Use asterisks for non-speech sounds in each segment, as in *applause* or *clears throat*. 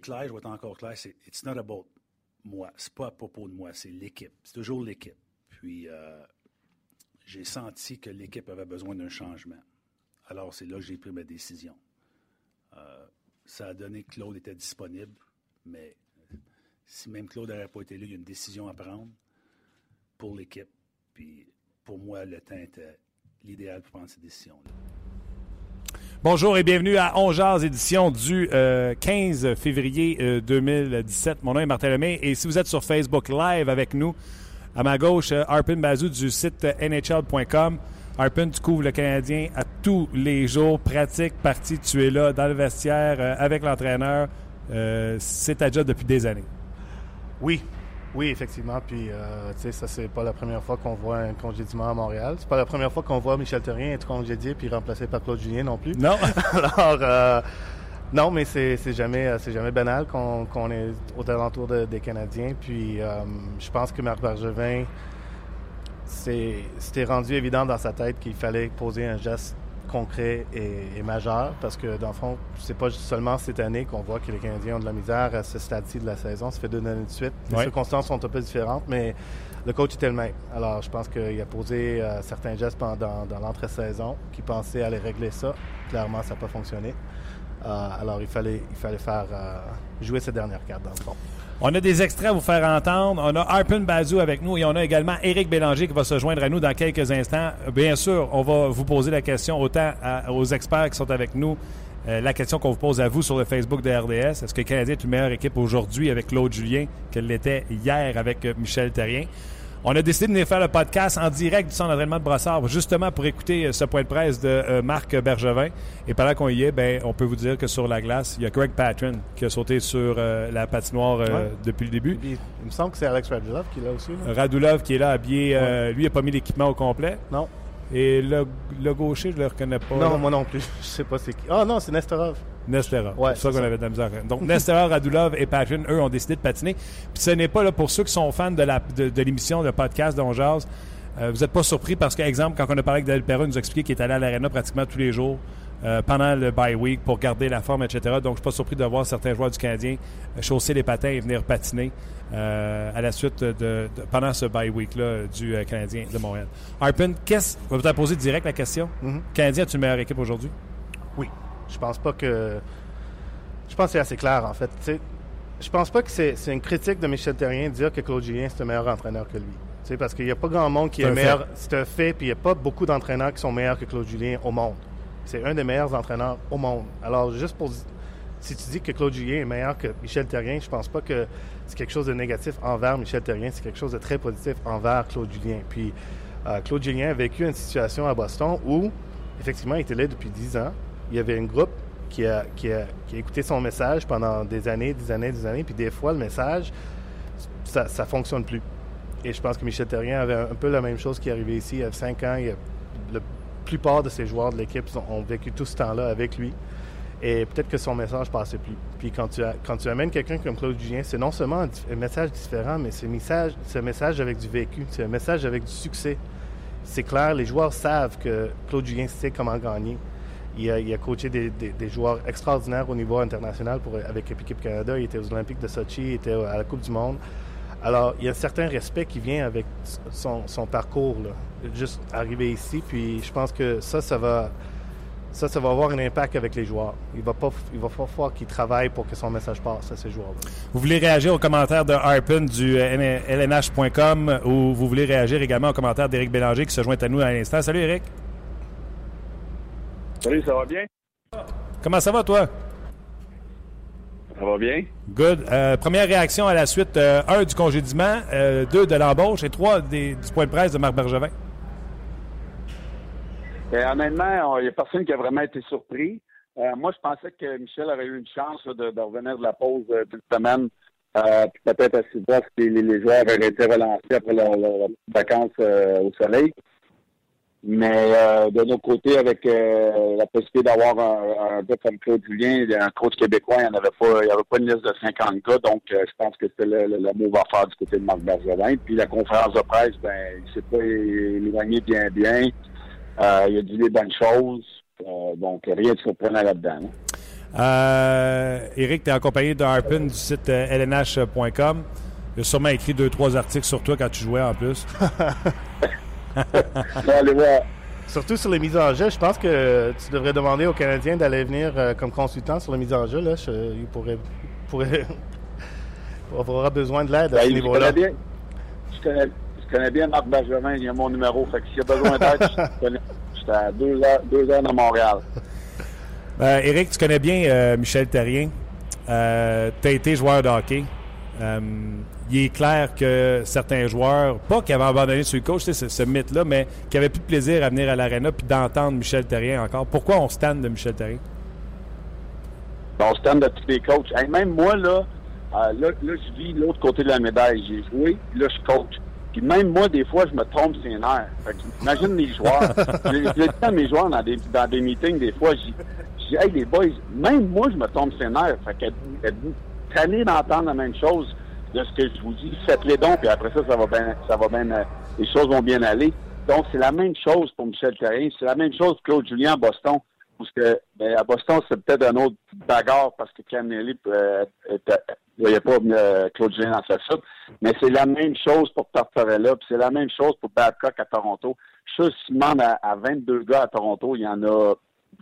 Clair, je vais être encore clair, c'est it's not about moi, c'est pas à propos de moi, c'est l'équipe, c'est toujours l'équipe. Puis euh, j'ai senti que l'équipe avait besoin d'un changement. Alors c'est là que j'ai pris ma décision. Euh, ça a donné que Claude était disponible, mais si même Claude n'avait pas été là, il y a une décision à prendre pour l'équipe. Puis pour moi, le temps était l'idéal pour prendre cette décision-là. Bonjour et bienvenue à On Jazz, édition du 15 février 2017. Mon nom est Martin Lemay et si vous êtes sur Facebook Live avec nous, à ma gauche, Arpin Bazou du site NHL.com. Arpin, tu couvres le Canadien à tous les jours, pratique, partie, tu es là dans le vestiaire avec l'entraîneur. Euh, c'est ta job depuis des années. Oui, oui, effectivement. Puis, euh, tu sais, ça, c'est pas la première fois qu'on voit un congédiement à Montréal. C'est pas la première fois qu'on voit Michel Terrien être congédié puis remplacé par Claude Julien non plus. Non. *laughs* Alors, euh, non, mais c'est, jamais, c'est jamais banal qu'on, est aux alentours de, des Canadiens. Puis, euh, je pense que Marc Bergevin, c'est, c'était rendu évident dans sa tête qu'il fallait poser un geste concret et, et, majeur parce que dans le fond, c'est pas seulement cette année qu'on voit que les Canadiens ont de la misère à ce stade-ci de la saison. Ça fait deux années de suite. Les Ouais. circonstances sont un peu différentes, mais le coach était le même. Alors, je pense qu'il a posé euh, certains gestes pendant dans l'entre-saison qui pensait aller régler ça. Clairement, ça n'a pas fonctionné. Euh, alors, il fallait, il fallait faire euh, jouer cette dernière carte dans le fond. On a des extraits à vous faire entendre. On a Arpin Bazou avec nous et on a également Éric Bélanger qui va se joindre à nous dans quelques instants. Bien sûr, on va vous poser la question autant aux experts qui sont avec nous, euh, la question qu'on vous pose à vous sur le Facebook de RDS. Est-ce que le Canadien est une meilleure équipe aujourd'hui avec Claude Julien qu'elle l'était hier avec euh, Michel Terrien? On a décidé de venir faire le podcast en direct du centre d'entraînement de Brossard, justement pour écouter euh, ce point de presse de euh, Marc Bergevin. Et pendant qu'on y est, ben, on peut vous dire que sur la glace, il y a Greg Patron qui a sauté sur euh, la patinoire euh, Ouais. depuis le début. Il me semble que c'est Alex Radulov qui est là aussi. là. Radulov qui est là habillé, lui, il n'a pas mis l'équipement au complet. Non, Et le, le gaucher, je ne le reconnais pas. non, là. moi non plus. *laughs* Je sais pas c'est qui. Ah non, c'est Nestorov. Nesterov. Ouais, c'est ça qu'on avait de la misère. *laughs* Donc, Nesterov, Radulov et Patrin, eux, ont décidé de patiner. Puis ce n'est pas là pour ceux qui sont fans de, la, de, de l'émission, de podcast d'On Jazz. Euh, vous n'êtes pas surpris parce que, exemple, quand on a parlé avec David Perron, il nous a expliqué qu'il est allé à l'aréna pratiquement tous les jours euh, pendant le bye week pour garder la forme, etc. Donc, je ne suis pas surpris de voir certains joueurs du Canadien euh, chausser les patins et venir patiner euh, à la suite de, de- pendant ce bye week-là du euh, Canadien de Montréal. Arpin, qu'est-ce. Je vais vous poser direct la question. Mhm. Canadien, est une meilleure équipe aujourd'hui? Oui. Je pense pas que. Je pense que c'est assez clair, en fait. Tu sais, je pense pas que c'est une critique de Michel Terrien de dire que Claude Julien, c'est un meilleur entraîneur que lui. Parce qu'il n'y a pas grand monde qui est meilleur. C'est un fait, puis il n'y a pas beaucoup d'entraîneurs qui sont meilleurs que Claude Julien au monde. C'est un des meilleurs entraîneurs au monde. Alors, juste pour. Si tu dis que Claude Julien est meilleur que Michel Terrien, je pense pas que c'est quelque chose de négatif envers Michel Terrien. C'est quelque chose de très positif envers Claude Julien. Puis, euh, Claude Julien a vécu une situation à Boston où, effectivement, il était là depuis 10 ans. Il y avait un groupe qui a, qui, a, qui a écouté son message pendant des années, des années, des années. Puis des fois, le message, ça ne fonctionne plus. Et je pense que Michel Terrien avait un peu la même chose qui est arrivé ici il y a 5 ans. La plupart de ces joueurs de l'équipe ont vécu tout ce temps-là avec lui. Et peut-être que son message passait plus. Puis quand tu, amènes quelqu'un comme Claude Julien, c'est non seulement un, message différent, mais c'est un message, message avec du vécu. C'est un message avec du succès. C'est clair, les joueurs savent que Claude Julien sait comment gagner. Il a, coaché des, joueurs extraordinaires au niveau international pour, avec l'équipe Canada. Il était aux Olympiques de Sochi, il était à la Coupe du Monde. Alors, il y a un certain respect qui vient avec son, son parcours, là. juste arriver ici. Puis je pense que ça, ça va, ça, ça va avoir un impact avec les joueurs. Il va pas, il va falloir qu'ils travaillent pour que son message passe à ces joueurs-là. Vous voulez réagir aux commentaires de Harpin du euh, LNH.com ou vous voulez réagir également aux commentaires d'Éric Bélanger qui se joint à nous à l'instant. Salut Éric. Salut, ça va bien? Comment ça va toi? Ça va bien? Good. Euh, première réaction à la suite, euh, un, du congédiement, euh, deux, de l'embauche et trois, des, du point de presse de Marc Bergevin. Ben, honnêtement, il n'y a personne qui a vraiment été surpris. moi, je pensais que Michel aurait eu une chance de, revenir de la pause d'une semaine, puis peut-être à six mois si les, les, joueurs auraient été relancés après leurs vacances au soleil. Mais euh, de notre côté, avec euh, la possibilité d'avoir un, un, gars comme Claude Julien, un coach québécois, il n'y avait pas il y avait pas une liste de 50 gars, donc euh, je pense que c'était le, le, le, mot à faire du côté de Marc Bergevin. Puis la conférence de presse, ben, il s'est pas éloigné bien bien. Il a dit des bonnes choses. donc rien de surprenant là-dedans. Hein. Eric, tu es accompagné de Harpin du site lnh.com. Il a sûrement écrit deux, trois articles sur toi quand tu jouais en plus. *laughs* Surtout sur les mises en jeu, je pense que tu devrais demander aux Canadiens d'aller venir euh, comme consultant sur les mises en jeu. Là. Je, il pourrait, pourrait *laughs* aura besoin de l'aide à ben, ce niveau-là. Je connais, je connais bien Marc Benjamin, il a mon numéro. Fait que s'il y a besoin d'aide, je suis *laughs* à deux heures, deux heures de Montréal. *laughs* Ben, Eric, tu connais bien euh, Michel Terrien. Euh, tu as été joueur de hockey. Euh, il est clair que certains joueurs, pas qui avaient abandonné sur le coach, c'est ce, mythe-là, mais qui avaient plus de plaisir à venir à l'aréna puis d'entendre Michel Terrien encore. Pourquoi on stand de Michel Terrien? On stand de tous les coachs. même moi, là, euh, là, là, je vis l'autre côté de la médaille. J'ai joué, là, je coach. Puis même moi, des fois, je me trompe sur les nerfs. imagine les joueurs. *laughs* je dis à mes joueurs dans des, dans des meetings, des fois, je dis, hey, les boys, même moi, je me trompe sur les nerfs. Fait que, tanné d'entendre la même chose de ce que je vous dis? Faites-les donc, puis après ça, ça va bien, ça va bien, euh, les choses vont bien aller. Donc, c'est la même chose pour Michel Terrien. C'est la même chose que Claude Julien à Boston. Parce que, ben, à Boston, c'est peut-être un autre bagarre parce que Cam Nelly, euh, a pas euh, Claude Julien dans sa soupe. Mais c'est la même chose pour Tortorella, puis c'est la même chose pour Babcock à Toronto. Je suis à, à, 22 gars à Toronto, il y en a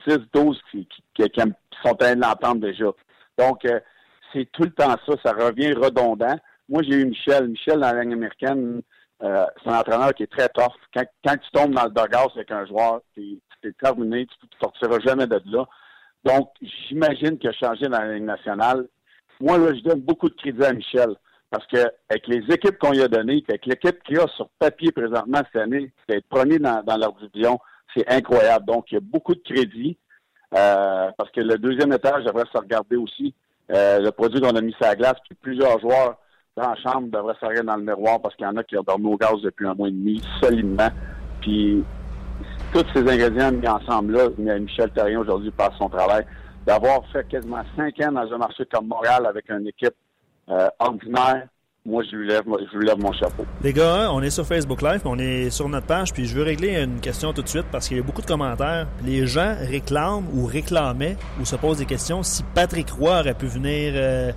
10, 12 qui, qui, qui, qui sont de l'entendre déjà. Donc, euh, c'est tout le temps ça. Ça revient redondant. Moi, j'ai eu Michel. Michel, dans la ligne américaine, euh, c'est un entraîneur qui est très tough. Quand, tu tombes dans le doghouse avec un joueur, tu es, terminé, tu ne sortiras jamais de là. Donc, j'imagine qu'il a changé dans la ligne nationale. Moi, là, je donne beaucoup de crédit à Michel. Parce que avec les équipes qu'on lui a données, avec l'équipe qu'il a sur papier présentement cette année, d'être premier dans, dans division, c'est incroyable. Donc, il y a beaucoup de crédit. Euh, parce que le deuxième étage devrait se regarder aussi. Euh, le produit qu'on a mis sur la glace, puis plusieurs joueurs dans la chambre devraient s'arrêter dans le miroir parce qu'il y en a qui ont dormi au gaz depuis un mois et demi, solidement. Puis tous ces ingrédients mis ensemble là, Michel Terrien aujourd'hui par son travail, d'avoir fait quasiment cinq ans dans un marché comme Montréal avec une équipe euh, ordinaire, moi, je lui, lève, je lui lève mon chapeau. Les gars, on est sur Facebook Live, on est sur notre page, puis je veux régler une question tout de suite parce qu'il y a beaucoup de commentaires. Les gens réclament ou réclamaient ou se posent des questions si Patrick Roy aurait pu venir euh,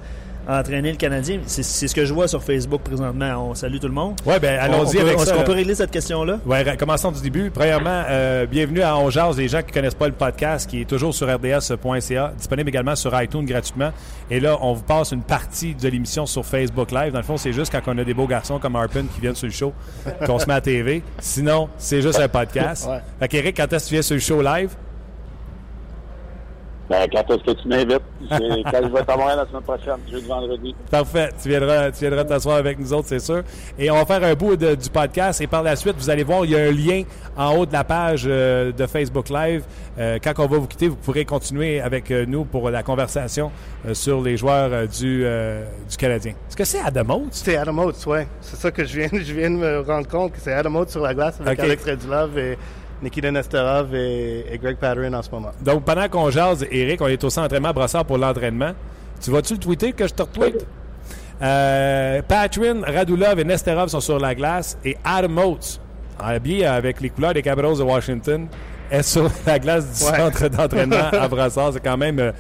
entraîner le Canadien. C'est ce que je vois sur Facebook présentement. On salue tout le monde. Oui, bien, allons-y avec Est-ce qu'on peut régler cette question-là? Oui, commençons du début. Premièrement, euh, bienvenue à On les gens qui ne connaissent pas le podcast, qui est toujours sur rds.ca, disponible également sur iTunes gratuitement. Et là, on vous passe une partie de l'émission sur Facebook Live. Dans le fond, c'est juste quand on a des beaux garçons comme Harpin qui viennent sur le show qu'on se met à TV. Sinon, c'est juste un podcast. ouais. Fait qu'Éric, quand est-ce que tu viens sur le show live? Ben, quand est-ce que tu m'invites? *laughs* Quand je vais t'avoir la semaine prochaine, jeudi, vendredi. Parfait. Tu viendras, tu viendras t'asseoir avec nous autres, c'est sûr. Et on va faire un bout de, du podcast et par la suite, vous allez voir, il y a un lien en haut de la page euh, de Facebook Live. Euh, quand on va vous quitter, vous pourrez continuer avec euh, nous pour la conversation sur les joueurs du, du Canadien. Est-ce que c'est Adam Oates? C'est Adam Oates, oui. C'est ça que je viens, *laughs* je viens de me rendre compte que c'est Adam Oates sur la glace avec okay. Alex Redulov et Nikita Nesterov et, Greg Patterin en ce moment. Donc, pendant qu'on jase, Eric, on est au centre d'entraînement Brossard pour l'entraînement. Tu vas-tu le tweeter que je te retweet? Euh, Patrin, Radulov et Nesterov sont sur la glace et Adam Oates, habillé avec les couleurs des Capitals de Washington, est sur la glace du centre d'entraînement à Brassard. C'est quand même, euh,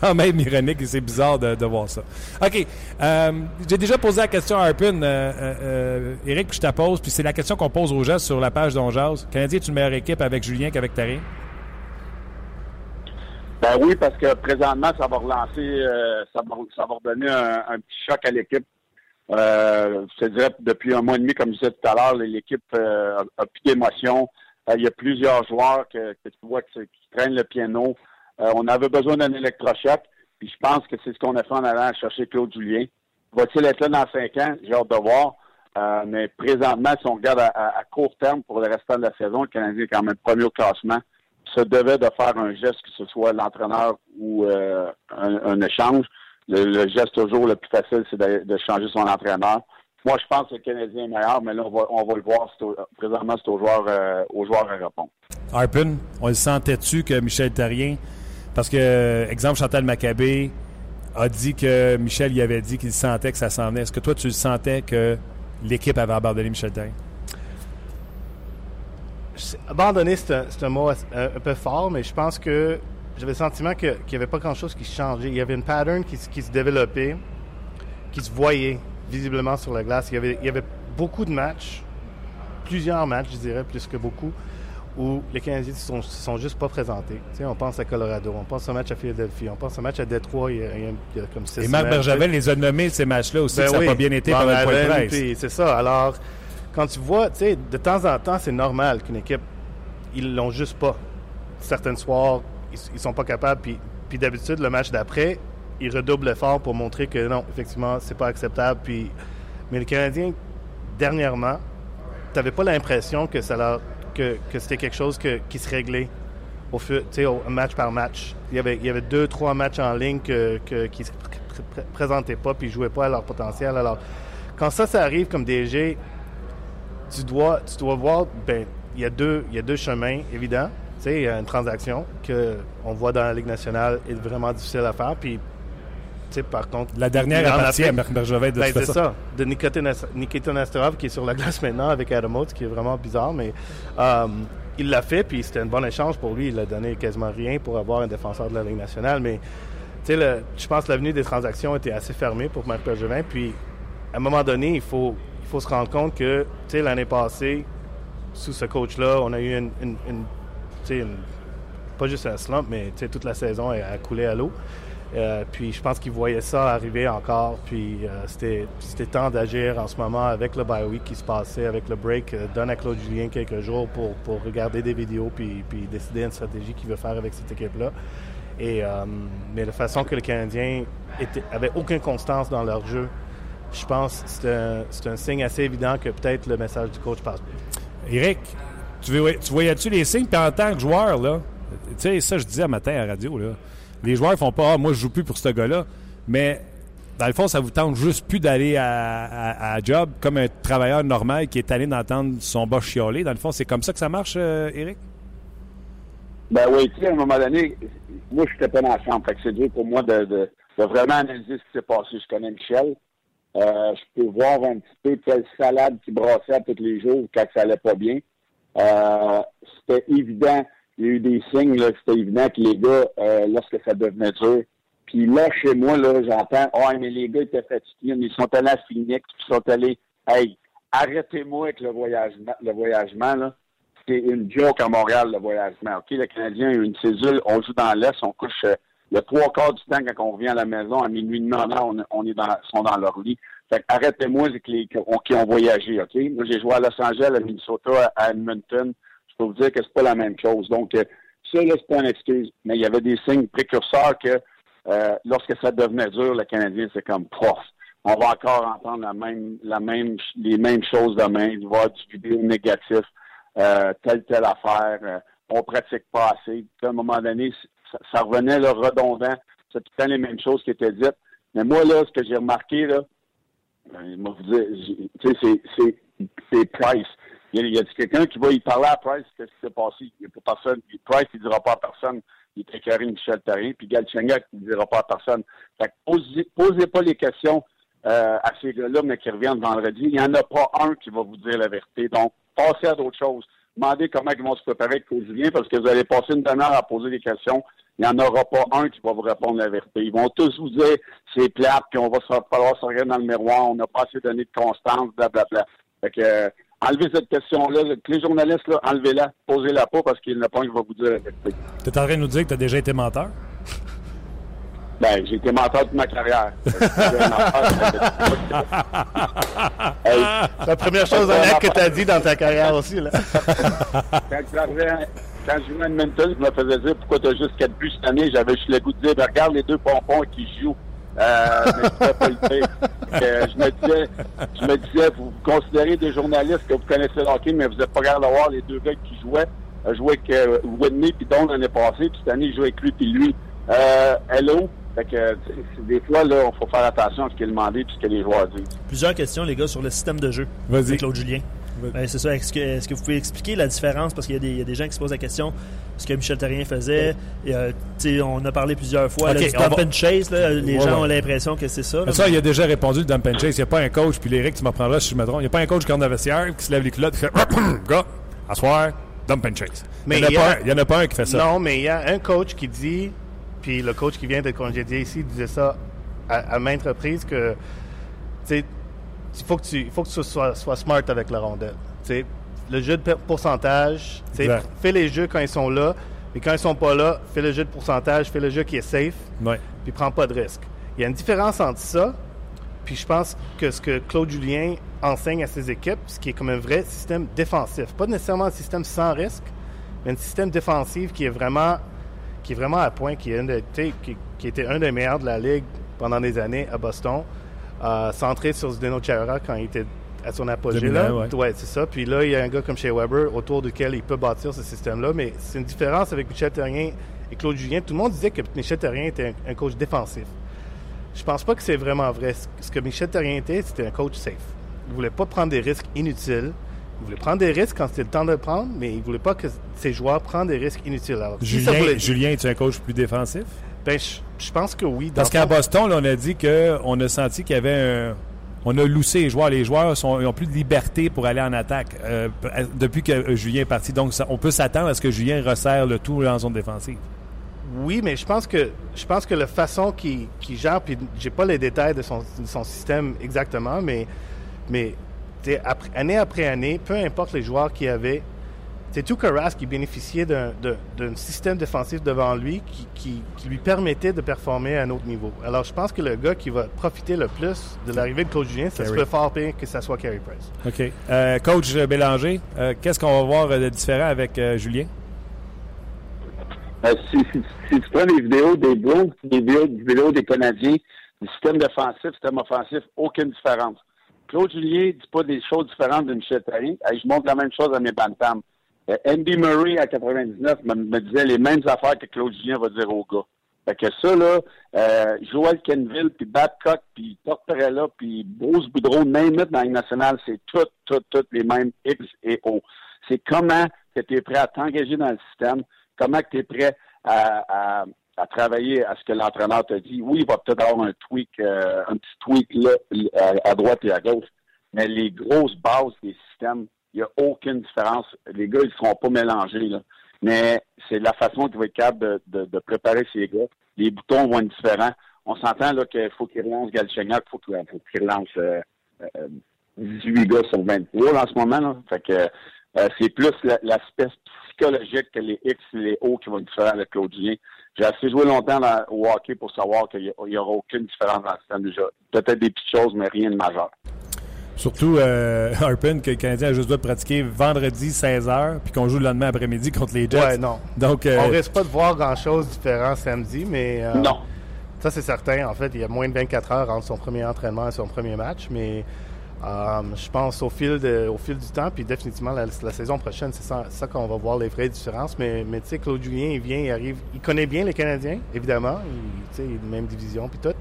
quand même ironique et c'est bizarre de, voir ça. OK. Euh, j'ai déjà posé la question à Harpin, euh, Eric, puis je te pose, puis c'est la question qu'on pose aux gens sur la page d'Onjaz. Canadien est une meilleure équipe avec Julien qu'avec Taré? Ben oui, parce que présentement, ça va relancer, ça, va, ça va redonner un, petit choc à l'équipe. je te dirais, depuis un mois et demi, comme je disais tout à l'heure, l'équipe a, a plus d'émotion. Euh, il y a plusieurs joueurs que, tu vois qui, traînent le piano. Euh, on avait besoin d'un électrochoc. Puis je pense que c'est ce qu'on a fait en allant chercher Claude Julien. Va-t-il être là dans cinq ans? J'ai hâte de voir. Euh, mais présentement, si on regarde à, court terme pour le restant de la saison, le Canadien est quand même premier au classement. Se devait de faire un geste, que ce soit l'entraîneur ou euh, un, échange. Le, geste toujours le plus facile, c'est de, changer son entraîneur. Moi, je pense que le Canadien est meilleur, mais là, on va, on va le voir. présentement, c'est aux joueurs, euh, aux joueurs à répondre. Harpin, on le sentait-tu que Michel Terrien, parce que, exemple, Chantal Maccabé a dit que Michel y avait dit qu'il sentait que ça s'en venait. Est-ce que toi, tu le sentais que l'équipe avait abandonné Michel Terrien? Abandonné, c'est un, mot un, peu fort, mais je pense que j'avais le sentiment qu'il n'y avait pas grand-chose qui changeait. Il y avait une pattern qui, se développait, qui se voyait visiblement sur la glace. Il y avait, il y avait beaucoup de matchs, plusieurs matchs, je dirais, plus que beaucoup, où les Canadiens ne sont, sont, juste pas présentés. on pense à Colorado, on pense au match à Philadelphie, on pense au match à Détroit il y a, comme six Et Marc Bergevin les a nommés, ces matchs-là aussi, ben ça n'a pas bien été pendant le point de presse. C'est ça. Alors, quand tu vois, tu sais, de temps en temps, c'est normal qu'une équipe, ils l'ont juste pas. Certains soirs, ils, sont pas capables, puis, puis d'habitude, le match d'après, ils redoublent l'effort pour montrer que non, effectivement, c'est pas acceptable. Puis... Mais les Canadiens, dernièrement, tu n'avais pas l'impression que leur que, c'était quelque chose qui se réglait au, au match par match. Il y avait, il y avait deux, trois matchs en ligne que, qui ne se présentaient pas puis jouaient pas à leur potentiel. Alors, quand ça, ça arrive comme DG, tu dois, tu dois voir, ben, il y a deux, il y a deux chemins évidents. Il y a une transaction que on voit dans la Ligue nationale est vraiment difficile à faire. Puis par contre. La dernière appartient à Marc Bergevin de ben, C'est ça. De Nikita Nesterov qui est sur la glace maintenant avec Adam Oates, qui est vraiment bizarre, mais euh, il l'a fait, puis c'était un bon échange pour lui. Il a donné quasiment rien pour avoir un défenseur de la Ligue nationale, mais je pense que l'avenue des transactions était assez fermée pour Marc Bergevin. Puis, à un moment donné, il faut, il faut se rendre compte que, l'année passée, sous ce coach-là, on a eu une, pas juste un slump, mais toute la saison a coulé à l'eau. Euh, puis je pense qu'ils voyaient ça arriver encore. Puis euh, c'était temps d'agir en ce moment avec le bye qui se passait, avec le break. Euh, donne à Claude Julien quelques jours pour, pour regarder des vidéos puis, puis décider une stratégie qu'il veut faire avec cette équipe-là. Et, mais la façon que les Canadiens n'avaient aucune constance dans leur jeu, je pense que c'est un, un, signe assez évident que peut-être le message du coach passe. Eric, tu, tu voyais-tu les signes? Puis en tant que joueur, là, tu sais, ça, je disais à matin à la radio, là les joueurs font pas, ah, moi, je joue plus pour ce gars-là. Mais dans le fond, ça vous tente juste plus d'aller à, job comme un travailleur normal qui est allé d'entendre son boss chialer. Dans le fond, c'est comme ça que ça marche, euh, Eric? Ben oui, tu sais, à un moment donné, moi, je n'étais pas dans la chambre. C'est dur pour moi de, vraiment analyser ce qui s'est passé. Je connais Michel. Euh, je peux voir un petit peu quelle salade qui brassait tous les jours quand ça allait pas bien. Euh, c'était évident il y a eu des signes, là, c'était évident que les gars, euh, lorsque ça devenait dur, puis là, chez moi, là, j'entends, oh, mais les gars étaient fatigués, ils sont allés à Phoenix, ils sont allés, hey, arrêtez-moi avec le voyagement, le voyagement, là. C'est une joke à Montréal, le voyagement. OK, le Canadien a une césule, on joue dans l'Est, on couche euh, le trois quarts du temps quand on revient à la maison, à minuit de on, on est dans, sont dans leur lit. Fait arrêtez-moi avec les qui ont voyagé, OK? Moi, j'ai joué à Los Angeles, à Minnesota, à Edmonton, je peux vous dire que c'est pas la même chose. Donc, euh, ça, là, c'est une excuse. Mais il y avait des signes précurseurs que euh, lorsque ça devenait dur, le Canadien, c'est comme prof. On va encore entendre la même, les mêmes choses demain, il va du vidéo négatif, euh, telle, telle affaire, euh, on pratique pas assez. à un moment donné, ça, revenait le redondant. C'est tout le temps les mêmes choses qui étaient dites. Mais moi, là, ce que j'ai remarqué, là, ben, vous dire, c'est, c'est, c'est Price. Il y a, quelqu'un qui va y parler à Price, qu'est-ce qui s'est passé? Il a personne. Price, il ne dira pas à personne. Il est écœuré Michel Therrien. Puis Galchenyuk, il ne dira pas à personne. Fait posez, posez pas les questions euh, à ces gars-là, mais qui reviennent vendredi. Il n'y en a pas un qui va vous dire la vérité. Donc, passez à d'autres choses. Demandez comment ils vont se préparer avec Julien, parce que vous allez passer une demi-heure à poser des questions. Il n'y en aura pas un qui va vous répondre la vérité. Ils vont tous vous dire c'est plate, puis on va se falloir se regarder dans le miroir, on n'a pas assez donné de constance, blablabla. Fait que enlevez cette question-là. Les journalistes, là, enlevez-la, posez-la pas parce qu'il n'y en a pas un qui va vous dire la vérité. Tu es en train de nous dire que tu as déjà été menteur? Ben, j'ai été mentor toute ma carrière. *laughs* hey, c'est la première chose honnête que tu as dit dans ta carrière aussi. Là. *laughs* quand, quand je jouais à Edmonton, je me faisais dire pourquoi tu as juste 4 buts cette année? J'avais juste le goût de dire ben, regarde les deux pompons qui jouent. Euh, mais je pas le dire. Euh, je me disais, je me disais, vous, vous considérez des journalistes que vous connaissez le hockey, mais vous n'êtes pas capable de voir les deux gars qui jouaient. Euh, joué avec euh, Whitney puis Don l'année passée, puis cette année, il joue avec lui puis lui. Euh, hello, fait que, des fois, là, il faut faire attention à ce qu'il est demandé et ce que les joueurs disent. Plusieurs questions, les gars, sur le système de jeu. Vas-y. Claude Julien. Ben, c'est ça. Est-ce que, est que, vous pouvez expliquer la différence? Parce qu'il y, y, a des gens qui se posent la question ce que Michel Terrien faisait. Et, euh, on a parlé plusieurs fois. Okay, là, du dump and chase, là, les ouais, gens ouais. ont l'impression que c'est ça. Là, ça, il a déjà répondu le dump and chase. Il n'y a pas un coach, puis l'Éric, tu m'apprendras si je me trompe. Il n'y a pas un coach qui rentre dans le vestiaire, qui se lève les culottes, qui fait *coughs* Gars, asseoir, dump and chase. Mais il n'y en, en, a pas un qui fait ça. Non, mais il y a un coach qui dit, puis le coach qui vient d'être congédié ici disait ça à, à maintes reprises que, il faut que tu, faut que tu sois, sois smart avec la rondelle. Le jeu de pourcentage, fais les jeux quand ils sont là, et quand ils sont pas là, fais le jeu de pourcentage, fais le jeu qui est safe, ouais. puis prends pas de risque. Il y a une différence entre ça, puis je pense que ce que Claude Julien enseigne à ses équipes, ce qui est comme un vrai système défensif, pas nécessairement un système sans risque, mais un système défensif qui est vraiment, qui est vraiment à point, qui, est de, qui, qui était un des meilleurs de la ligue pendant des années à Boston, euh, centré sur Zdeno Chara quand il était à son apogée. Là. Ouais, ouais c'est ça. Puis là, il y a un gars comme chez Weber autour duquel il peut bâtir ce système-là. Mais c'est une différence avec Michel Terrien et Claude Julien. Tout le monde disait que Michel Terrien était un, un coach défensif. Je pense pas que c'est vraiment vrai. Ce que Michel Terrien était, c'était un coach safe. Il voulait pas prendre des risques inutiles. Il voulait prendre des risques quand c'était le temps de le prendre, mais il voulait pas que ses joueurs prennent des risques inutiles. Alors, Julien, si voulait... Julien est un coach plus défensif? Ben, je, je pense que oui. Parce qu'à Boston, là, on a dit qu'on a senti qu'il y avait un on a loussé les joueurs. Les joueurs sont, ils ont plus de liberté pour aller en attaque euh, depuis que euh, Julien est parti. Donc, ça, on peut s'attendre à ce que Julien resserre le tout en zone défensive. Oui, mais je pense que je pense que la façon qu'il qu gère, puis j'ai pas les détails de son, de son système exactement, mais mais après, année après année, peu importe les joueurs qu'il y avait, c'est tout Carras qui bénéficiait d'un système défensif devant lui qui, qui, qui, lui permettait de performer à un autre niveau. Alors, je pense que le gars qui va profiter le plus de l'arrivée de Claude Julien, ça se peut fort pire que ça soit Carey Price. OK. Euh, Coach Bélanger, euh, qu'est-ce qu'on va voir de différent avec euh, Julien? Si, si, si, tu prends les vidéos des Blues, les vidéos, les vidéos des Canadiens, du système défensif, système offensif, aucune différence. Claude Julien ne dit pas des choses différentes de Michel Therrien. Je montre la même chose à mes bantams. Euh, Andy Murray à 99 me, me, disait les mêmes affaires que Claude Julien va dire aux gars. Fait que ça, là, euh, Joël Kenville, puis Babcock, puis Tortorella, puis Bruce Boudreau, même dans la nationale, c'est toutes, toutes, toutes les mêmes X et O. C'est comment que tu es prêt à t'engager dans le système, comment tu es prêt à, à, à, travailler à ce que l'entraîneur te dit. Oui, il va peut-être avoir un tweak, euh, un petit tweak là, à, à droite et à gauche, mais les grosses bases des systèmes, il n'y a aucune différence. Les gars, ils ne seront pas mélangés. Là. Mais c'est la façon qu'il va être capable de, de, préparer ces gars. Les boutons vont être différents. On s'entend là qu'il faut qu'il relance Galchenyuk, faut qu'il relance euh, euh, 18 gars sur 23 en ce moment. Là. Euh, c'est plus l'aspect psychologique que les X et les O qui vont être différents avec Claudien. J'ai assez joué longtemps au hockey pour savoir qu'il n'y aura aucune différence dans le système déjà. Peut-être des petites choses, mais rien de majeur. Surtout euh, *laughs* Harpin, que le Canadien a juste doit pratiquer vendredi 16h, puis qu'on joue le lendemain après-midi contre les Jets. Ouais, non. Donc, euh, On risque pas de voir grand-chose différent samedi, mais... Euh, non. Ça, c'est certain. En fait, il y a moins de 24 heures entre son premier entraînement et son premier match, mais euh, je pense au fil, de, au fil du temps, puis définitivement la, la saison prochaine, c'est ça, ça qu'on va voir les vraies différences. Mais, mais tu sais, Claude Julien, il vient, il arrive, il connaît bien les Canadiens, évidemment. Tu sais, même division, puis tout.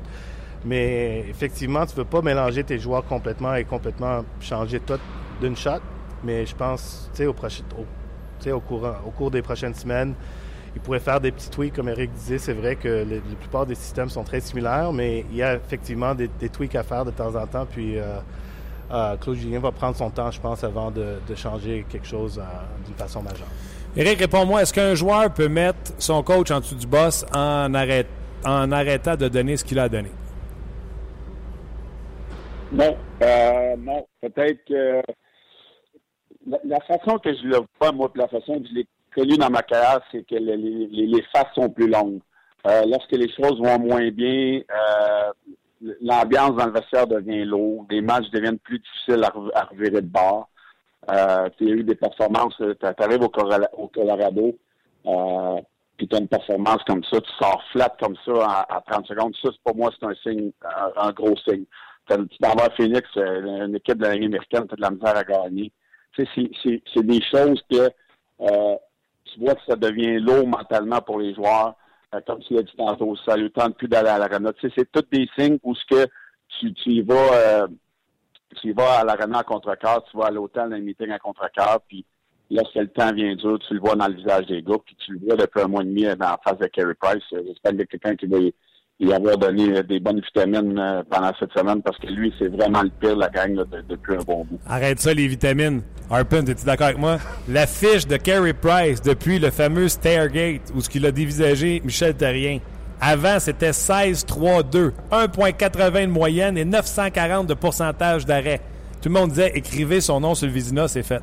Mais effectivement, tu ne veux pas mélanger tes joueurs complètement et complètement changer tout d'une shot. Mais je pense, tu sais, au, au, cours, au cours des prochaines semaines, il pourrait faire des petits tweaks, comme Eric disait. C'est vrai que la plupart des systèmes sont très similaires, mais il y a effectivement des, tweaks à faire de temps en temps. Puis euh, euh, Claude Julien va prendre son temps, je pense, avant de, de changer quelque chose euh, d'une façon majeure. Eric, réponds-moi, est-ce qu'un joueur peut mettre son coach en dessous du boss en, arrêt, en arrêtant de donner ce qu'il a donné? Non, euh, non. Peut-être que la, façon que je le vois, moi, la façon que je l'ai connu dans ma carrière, c'est que les, faces sont plus longues. euh, lorsque les choses vont moins bien, euh, l'ambiance dans le vestiaire devient lourde, les matchs deviennent plus difficiles à, à revirer de bord. Euh, tu as eu des performances, tu arrives au, Colorado, euh, puis tu as une performance comme ça, tu sors flat comme ça à, 30 secondes. Ça, pour moi, c'est un signe, un, gros signe. À Phoenix, euh, une équipe de la Ligue américaine, tu de la misère à gagner. C'est des choses que euh, tu vois que ça devient lourd mentalement pour les joueurs. Euh, comme tu l'as dit tantôt, ça ne tente plus d'aller à l'arena. Tu sais, c'est tous des signes où ce que tu, tu y vas euh, tu vas à l'arena à contre-cœur, tu vas à l'hôtel dans un meeting à contre-cœur, puis lorsque le temps vient dur, tu le vois dans le visage des gars, puis tu le vois depuis un mois et demi dans la face de Carey Price. J'espère y a quelqu'un qui va y avoir donné des bonnes vitamines euh, pendant cette semaine parce que lui, c'est vraiment le pire, la gang, depuis un bon bout. Arrête ça, les vitamines. Harpin, es-tu d'accord avec moi? La fiche de Carey Price depuis le fameux Stairgate où ce qu'il a dévisagé Michel Terrien. Avant, c'était 16-3-2, 1,80 de moyenne et 940 de pourcentage d'arrêt. Tout le monde disait écrivez son nom sur le Vizina, c'est fait.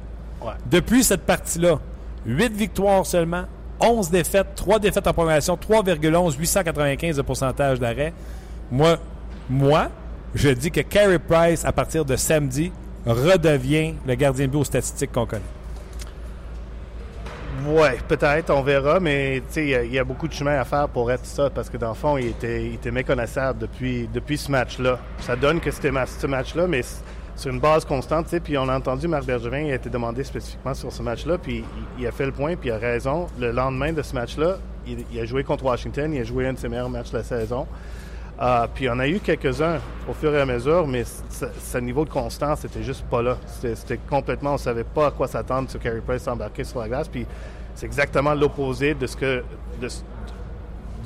Depuis cette partie-là, 8 victoires seulement, 11 défaites, 3 défaites en progression, 3,11, 895 de pourcentage d'arrêt. Moi, moi, je dis que Carey Price, à partir de samedi, redevient le gardien de but aux statistiques qu'on connaît. Oui, peut-être, on verra, mais il y, a beaucoup de chemin à faire pour être ça, parce que dans le fond, il était, il était méconnaissable depuis, depuis ce match-là. Ça donne que c'était ce match-là, mais sur une base constante, puis on a entendu Marc Bergevin, il a été demandé spécifiquement sur ce match-là, puis il, a fait le point, puis il a raison. Le lendemain de ce match-là, il, a joué contre Washington, il a joué un de ses meilleurs matchs de la saison. Uh, puis on a eu quelques-uns au fur et à mesure, mais ce niveau de constance était juste pas là. C'était complètement, on savait pas à quoi s'attendre sur Carey Price embarqué sur la glace. Puis c'est exactement l'opposé de ce que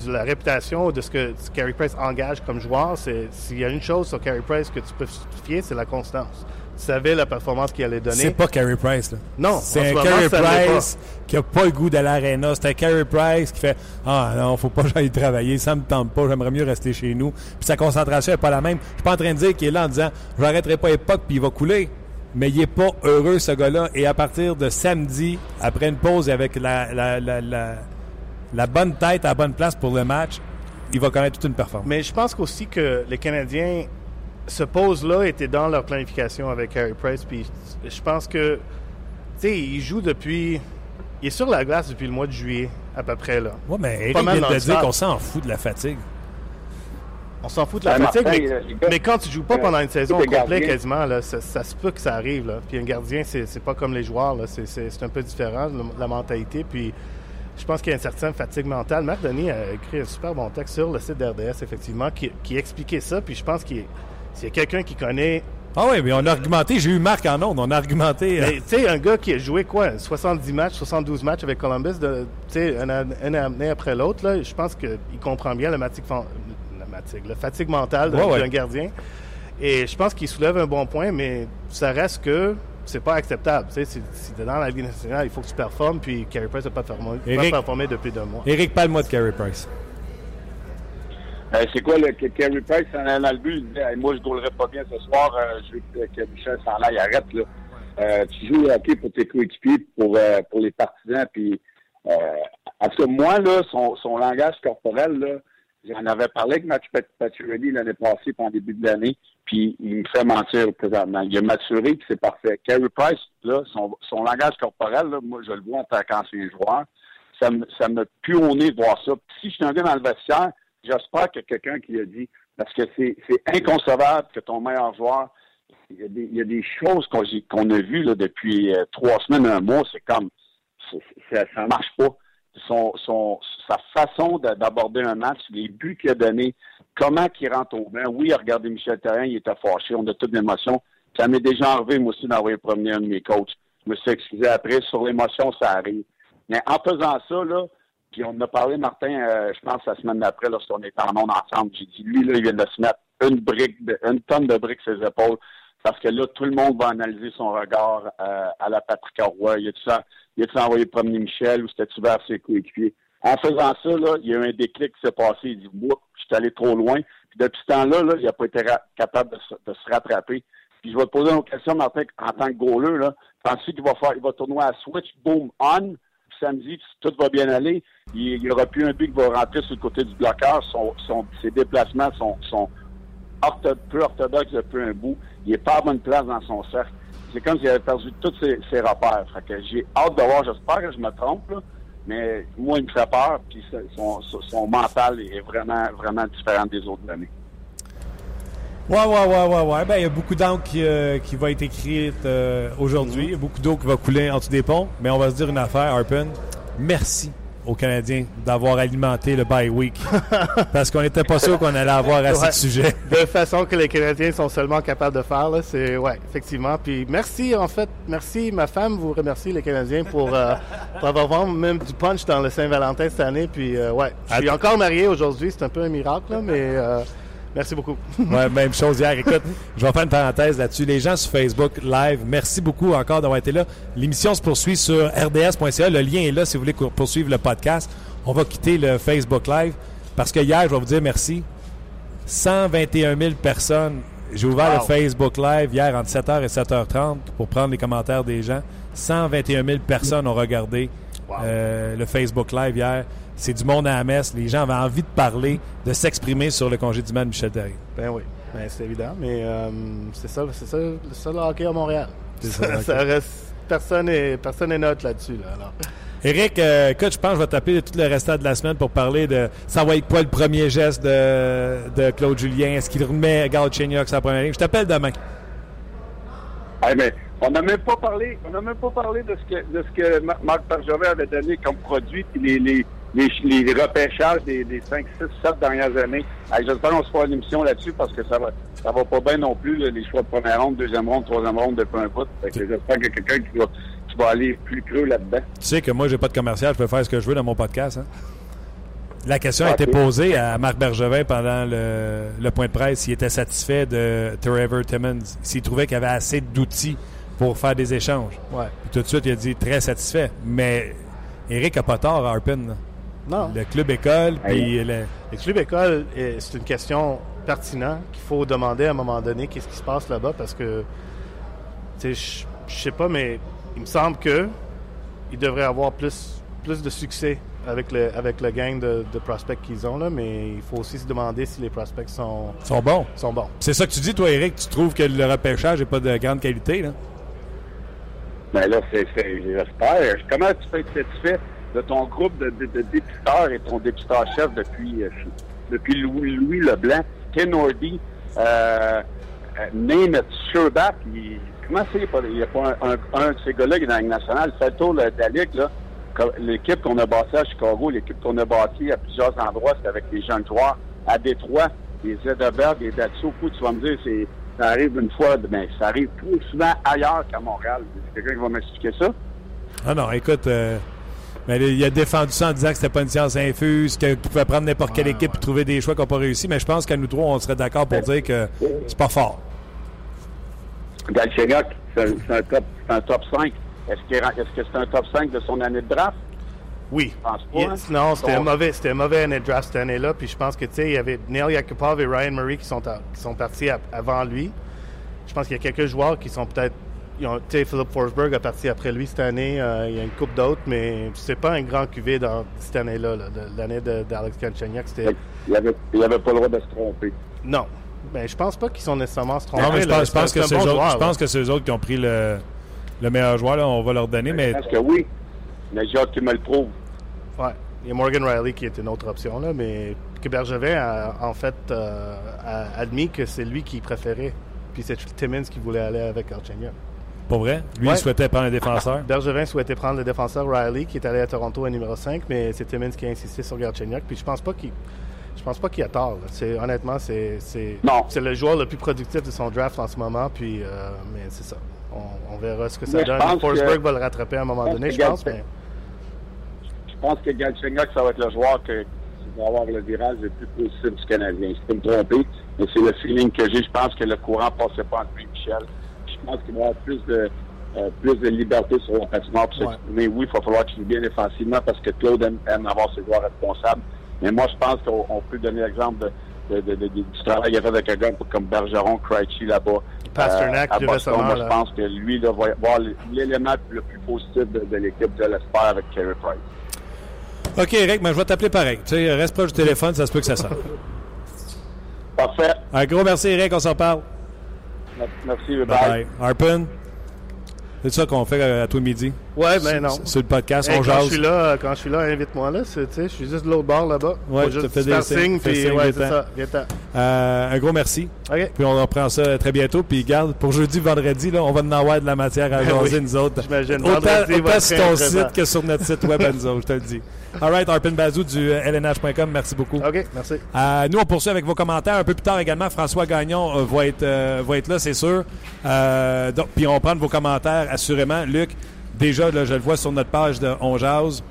de, la réputation de ce que Carey Price engage comme joueur. S'il y a une chose sur Carey Price que tu peux fier, c'est la constance savait la performance qu'il allait donner. C'est pas Carey Price, là. Non, c'est un Carey Price qui a pas le goût de l'aréna. C'est un Carey Price qui fait Ah non, faut pas que j'aille travailler, ça me tente pas, j'aimerais mieux rester chez nous. Puis sa concentration est pas la même. Je suis pas en train de dire qu'il est là en disant J'arrêterai pas époque puis il va couler. Mais il est pas heureux, ce gars-là. Et à partir de samedi, après une pause avec la, la, la, la, bonne tête à la bonne place pour le match, il va connaître toute une performance. Mais je pense aussi que les Canadiens ce pause-là était dans leur planification avec Harry Price. Puis je pense que, tu sais, il joue depuis. Il est sur la glace depuis le mois de juillet, à peu près. là. Oui, mais Eric vient de dire qu'on s'en fout de la fatigue. On s'en fout de la fatigue, mais, quand tu joues pas pendant une saison complète quasiment, là, ça, se peut que ça arrive. Là. Puis un gardien, c'est pas comme les joueurs. C'est un peu différent, la mentalité. Puis je pense qu'il y a une certaine fatigue mentale. Marc Denis a écrit un super bon texte sur le site d'RDS, effectivement, qui, qui expliquait ça. Puis je pense qu'il a quelqu'un qui connaît. Ah oui, mais on a argumenté, j'ai eu Marc en ondes, on a argumenté. Euh, tu sais, un gars qui a joué quoi 70 matchs, 72 matchs avec Columbus, tu sais, un, année après l'autre, je pense qu'il comprend bien la, matique, la, fatigue mentale d'un gardien. Et je pense qu'il soulève un bon point, mais ça reste que c'est pas acceptable. Tu sais, si, tu es dans la vie nationale, il faut que tu performes, puis Carey Price n'a pas, pas performé depuis deux mois. Éric, parle-moi de Carey Price. Euh, c'est quoi le Carey Price en allant le but, il disait moi je ne pas bien ce soir, euh, je veux que, Michel s'en aille, arrête là. Euh, tu joues hockey pour tes coéquipiers, pour pour les partisans, puis en tout cas moi là, son, son langage corporel là, j'en avais parlé avec Mathieu Pacioretty l'année passée, en début de l'année, puis il me fait mentir présentement. Il a maturé, puis c'est parfait. Carey Price là, son, langage corporel là, moi je le vois en tant qu'ancien joueur, ça me ça me pue au nez de voir ça. Puis si je suis un gars dans le vestiaire J'espère qu'il y a quelqu'un qui a dit, parce que c'est inconcevable que ton meilleur joueur, il y a des, choses qu'on a vues là, depuis euh, trois semaines, un mois, c'est comme, ça ne marche pas. Son, sa façon d'aborder un match, les buts qu'il a donnés, comment il rentre au bain. Oui, regardez Michel Terrien, il était fâché, on a toute l'émotion. Ça m'est déjà arrivé, moi aussi, d'envoyer promener un de mes coachs. Je me suis excusé après. Sur l'émotion, ça arrive. Mais en faisant ça, là, puis on a parlé, Martin, euh, je pense, la semaine d'après, lorsqu'on était en monde ensemble. J'ai dit, lui, là, il vient de se mettre une brique, une tonne de briques sur ses épaules. Parce que là, tout le monde va analyser son regard euh, à la Patrick Roy. Il a-tu a envoyé promener Michel ou c'était-tu vers ses coéquipiers? En faisant ça, là, il y a eu un déclic qui s'est passé. Il dit, Oups, je suis allé trop loin. Puis depuis ce temps-là, là, il n'a pas été capable de, se rattraper. Puis je vais te poser une question, Martin, en tant que goaler, là. Penses-tu qu'il va faire, il va tourner à switch, boom, on? samedi, tout va bien aller, il n'y aura plus un but qui va rentrer sur le côté du bloqueur. Ses déplacements sont, sont peu orthodoxes depuis un bout. Il n'est pas à bonne place dans son cercle. C'est comme s'il avait perdu tous ses, repères. j'ai hâte de voir, j'espère que je me trompe, mais moi, il me fait peur, puis son, mental est vraiment, vraiment différent des autres années. Ouais, ouais, ouais, ouais, ouais. Ben, il y a beaucoup d'encre qui, euh, va être écrite euh, aujourd'hui. Il y a beaucoup d'eau qui va couler en dessous des ponts. Mais on va se dire une affaire, Harpen. Merci aux Canadiens d'avoir alimenté le bye week. *laughs* parce qu'on n'était pas sûr qu'on allait avoir assez de sujets. de façon que les Canadiens sont seulement capables de faire, c'est, ouais, effectivement. Puis merci, en fait, merci, ma femme vous remercie, les Canadiens, pour, euh, *laughs* pour avoir vendu même du punch dans le Saint-Valentin cette année. Puis, ouais, je suis encore marié aujourd'hui, c'est un peu un miracle, là, mais Merci beaucoup. *laughs* ouais, même chose hier. Écoute, je vais faire une parenthèse là-dessus. Les gens sur Facebook Live, merci beaucoup encore d'avoir été là. L'émission se poursuit sur rds.ca. Le lien est là si vous voulez poursuivre le podcast. On va quitter le Facebook Live parce que hier, je vais vous dire merci. 121 000 personnes. J'ai ouvert le Facebook Live hier entre 7h et 7h30 pour prendre les commentaires des gens. 121 000 personnes ont regardé euh, le Facebook Live hier c'est du monde à la messe. Les gens avaient envie de parler, de s'exprimer sur le congédiement de Michel Terrier. Ben oui, ben, c'est évident, mais euh, c'est ça, c'est ça, ça le hockey à Montréal. *laughs* Ça, reste, personne n'est personne est neutre là-dessus. Là, alors. Éric, euh, écoute, je pense que je vais taper tout le restant de la semaine pour parler de ça va être quoi le premier geste de, de Claude Julien? Est-ce qu'il remet Galchenyuk sa première ligne? Je t'appelle demain. Hey, mais on n'a même pas parlé, on n'a même pas parlé de ce que de ce que Marc Bergevin avait donné comme produit, les, les, les, les repêchages des, des 5, 6, 7 dernières années. J'espère qu'on se fera une émission là-dessus parce que ça va ça va pas bien non plus, les choix de première ronde, deuxième ronde, troisième ronde depuis un bout. J'espère qu'il y a quelqu'un qui va, qui va aller plus creux là-dedans. Tu sais que moi, j'ai pas de commercial, je peux faire ce que je veux dans mon podcast. Hein? La question a été posée à Marc Bergevin pendant le, le point de presse s'il était satisfait de Trevor Timmons, s'il trouvait qu'il y avait assez d'outils pour faire des échanges. Ouais. tout de suite, il a dit très satisfait. Mais Eric a pas tort, Harpin. Non. Le club école, puis le... club école, c'est une question pertinente qu'il faut demander à un moment donné qu'est-ce qui se passe là-bas parce que, tu sais, je sais pas, mais il me semble que il devrait avoir plus, plus de succès avec le, avec le gang de, prospects qu'ils ont, là, mais il faut aussi se demander si les prospects sont, sont bons. Sont bons. C'est ça que tu dis, toi, Eric, tu trouves que le repêchage n'est pas de grande qualité, là? Ben là, c'est, j'espère. Comment tu peux être satisfait de ton groupe de, de, dépisteurs et ton dépisteur-chef depuis, euh, depuis Louis, Louis Leblanc, Ken Ordy, euh, euh Name Sherbach, comment c'est? Il n'y a pas un, de ces gars-là qui est dans la Ligue nationale. Fait le tour de là. L'équipe qu'on a bâtie à Chicago, l'équipe qu'on a bâtie à plusieurs endroits, c'est avec des jeunes joueurs. À Détroit, des Zederberg, des Datsu, tu vas me dire, c'est ça arrive une fois, mais ça arrive plus souvent ailleurs qu'à Montréal. Quelqu'un qui va m'expliquer ça? Ah non, écoute, euh, mais il a défendu ça en disant que c'était pas une science infuse, que tu pouvais prendre n'importe quelle équipe et trouver des choix qu'on n'a pas réussi. Mais je pense qu'à nous trois, on serait d'accord pour dire que c'est pas fort. Galchenyuk, c'est un, top, un top 5. Est-ce que c'est un top 5 de son année de draft? Oui. Pense pas, hein? Non, c'était un mauvais, c'était mauvais année de draft cette année-là. Puis je pense que tu sais, il y avait Neil Yakupov et Ryan Murray qui sont, qui sont partis avant lui. Je pense qu'il y a quelques joueurs qui sont peut-être tu sais, Philip Forsberg a parti après lui cette année. Euh, il y a une coupe d'autres, mais c'est pas un grand QV dans cette année-là. L'année d'Alex Galchenyuk, c'était. Il n'avait il avait pas le droit de se tromper. Non. Ben, je pense pas qu'ils sont nécessairement se tromper. Non, mais je pense, que c'est je pense que eux autres qui ont pris le, le meilleur joueur. Là, on va leur donner. Mais... Je pense que oui. Mais j'ai hâte qu'ils me le prouvent. Ouais. Il y a Morgan Riley qui est une autre option, là, mais que Bergevin a en fait euh, admis que c'est lui qui préférait. Puis c'est Timmins qui voulait aller avec Galchenyuk. Pour vrai? Lui, il souhaitait prendre un défenseur? Bergevin souhaitait prendre le défenseur Riley, qui est allé à Toronto à numéro 5, mais c'est Timmins qui a insisté sur Galchenyuk. Puis je pense pas qu'il. Je pense pas qu'il a tort. C'est, honnêtement, c'est, c'est, c'est le joueur le plus productif de son draft en ce moment. Puis, euh, mais c'est ça. On, verra ce que ça donne. Forsberg va le rattraper à un moment donné, je pense. Mais... Je pense que Galchenyuk, ça va être le joueur qui va avoir le virage le plus positif du Canadien. Je peux me tromper, mais c'est le feeling que j'ai. Je pense que le courant ne passait pas entre lui et Michel pense qu'il va y avoir plus de, euh, plus de liberté sur la patinoire pour Mais oui, il va falloir qu'il bien défensivement parce que Claude aime, avoir ses joueurs responsables. Mais moi, je pense qu'on peut donner l'exemple de, de, de, de, du travail qu'il a fait avec un gars comme Bergeron, Krejci là-bas. Pasternak, à plus Boston. Moi, je pense que lui là, va avoir l'élément le plus positif de, de l'équipe, je l'espère, avec Carey Price. OK, Eric, mais je vais t'appeler pareil. Tu sais, reste proche du téléphone, ça se peut que ça sorte. Parfait. Un gros merci, Eric, on s'en parle. Merci, bye. Bye c'est ça qu'on fait euh, à tout midi. Ouais, ben non. Sur le podcast, Hey, on quand je suis là, quand je suis là, invite-moi là. c'est- tu sais, Je suis juste de l'autre bord là-bas. Ouais, Faut tu juste fais des signes, puis ouais, c'est ça. Euh, un gros merci. OK. Puis on reprend ça très bientôt. Puis garde, pour jeudi, vendredi, là, on va en avoir de la matière à *laughs* jaser, oui, nous autres. j'imagine. Autant, sur ton site que sur notre site web, Enzo, je te le dis. All right, Harpin Bazou du euh, LNH.com, merci beaucoup. OK, merci. Euh, nous, on poursuit avec vos commentaires. Un peu plus tard également, François Gagnon euh, va, être, euh, va être là, c'est sûr. Euh, donc, puis on va prendre vos commentaires, assurément. Luc, déjà, je le vois sur notre page de On Jase.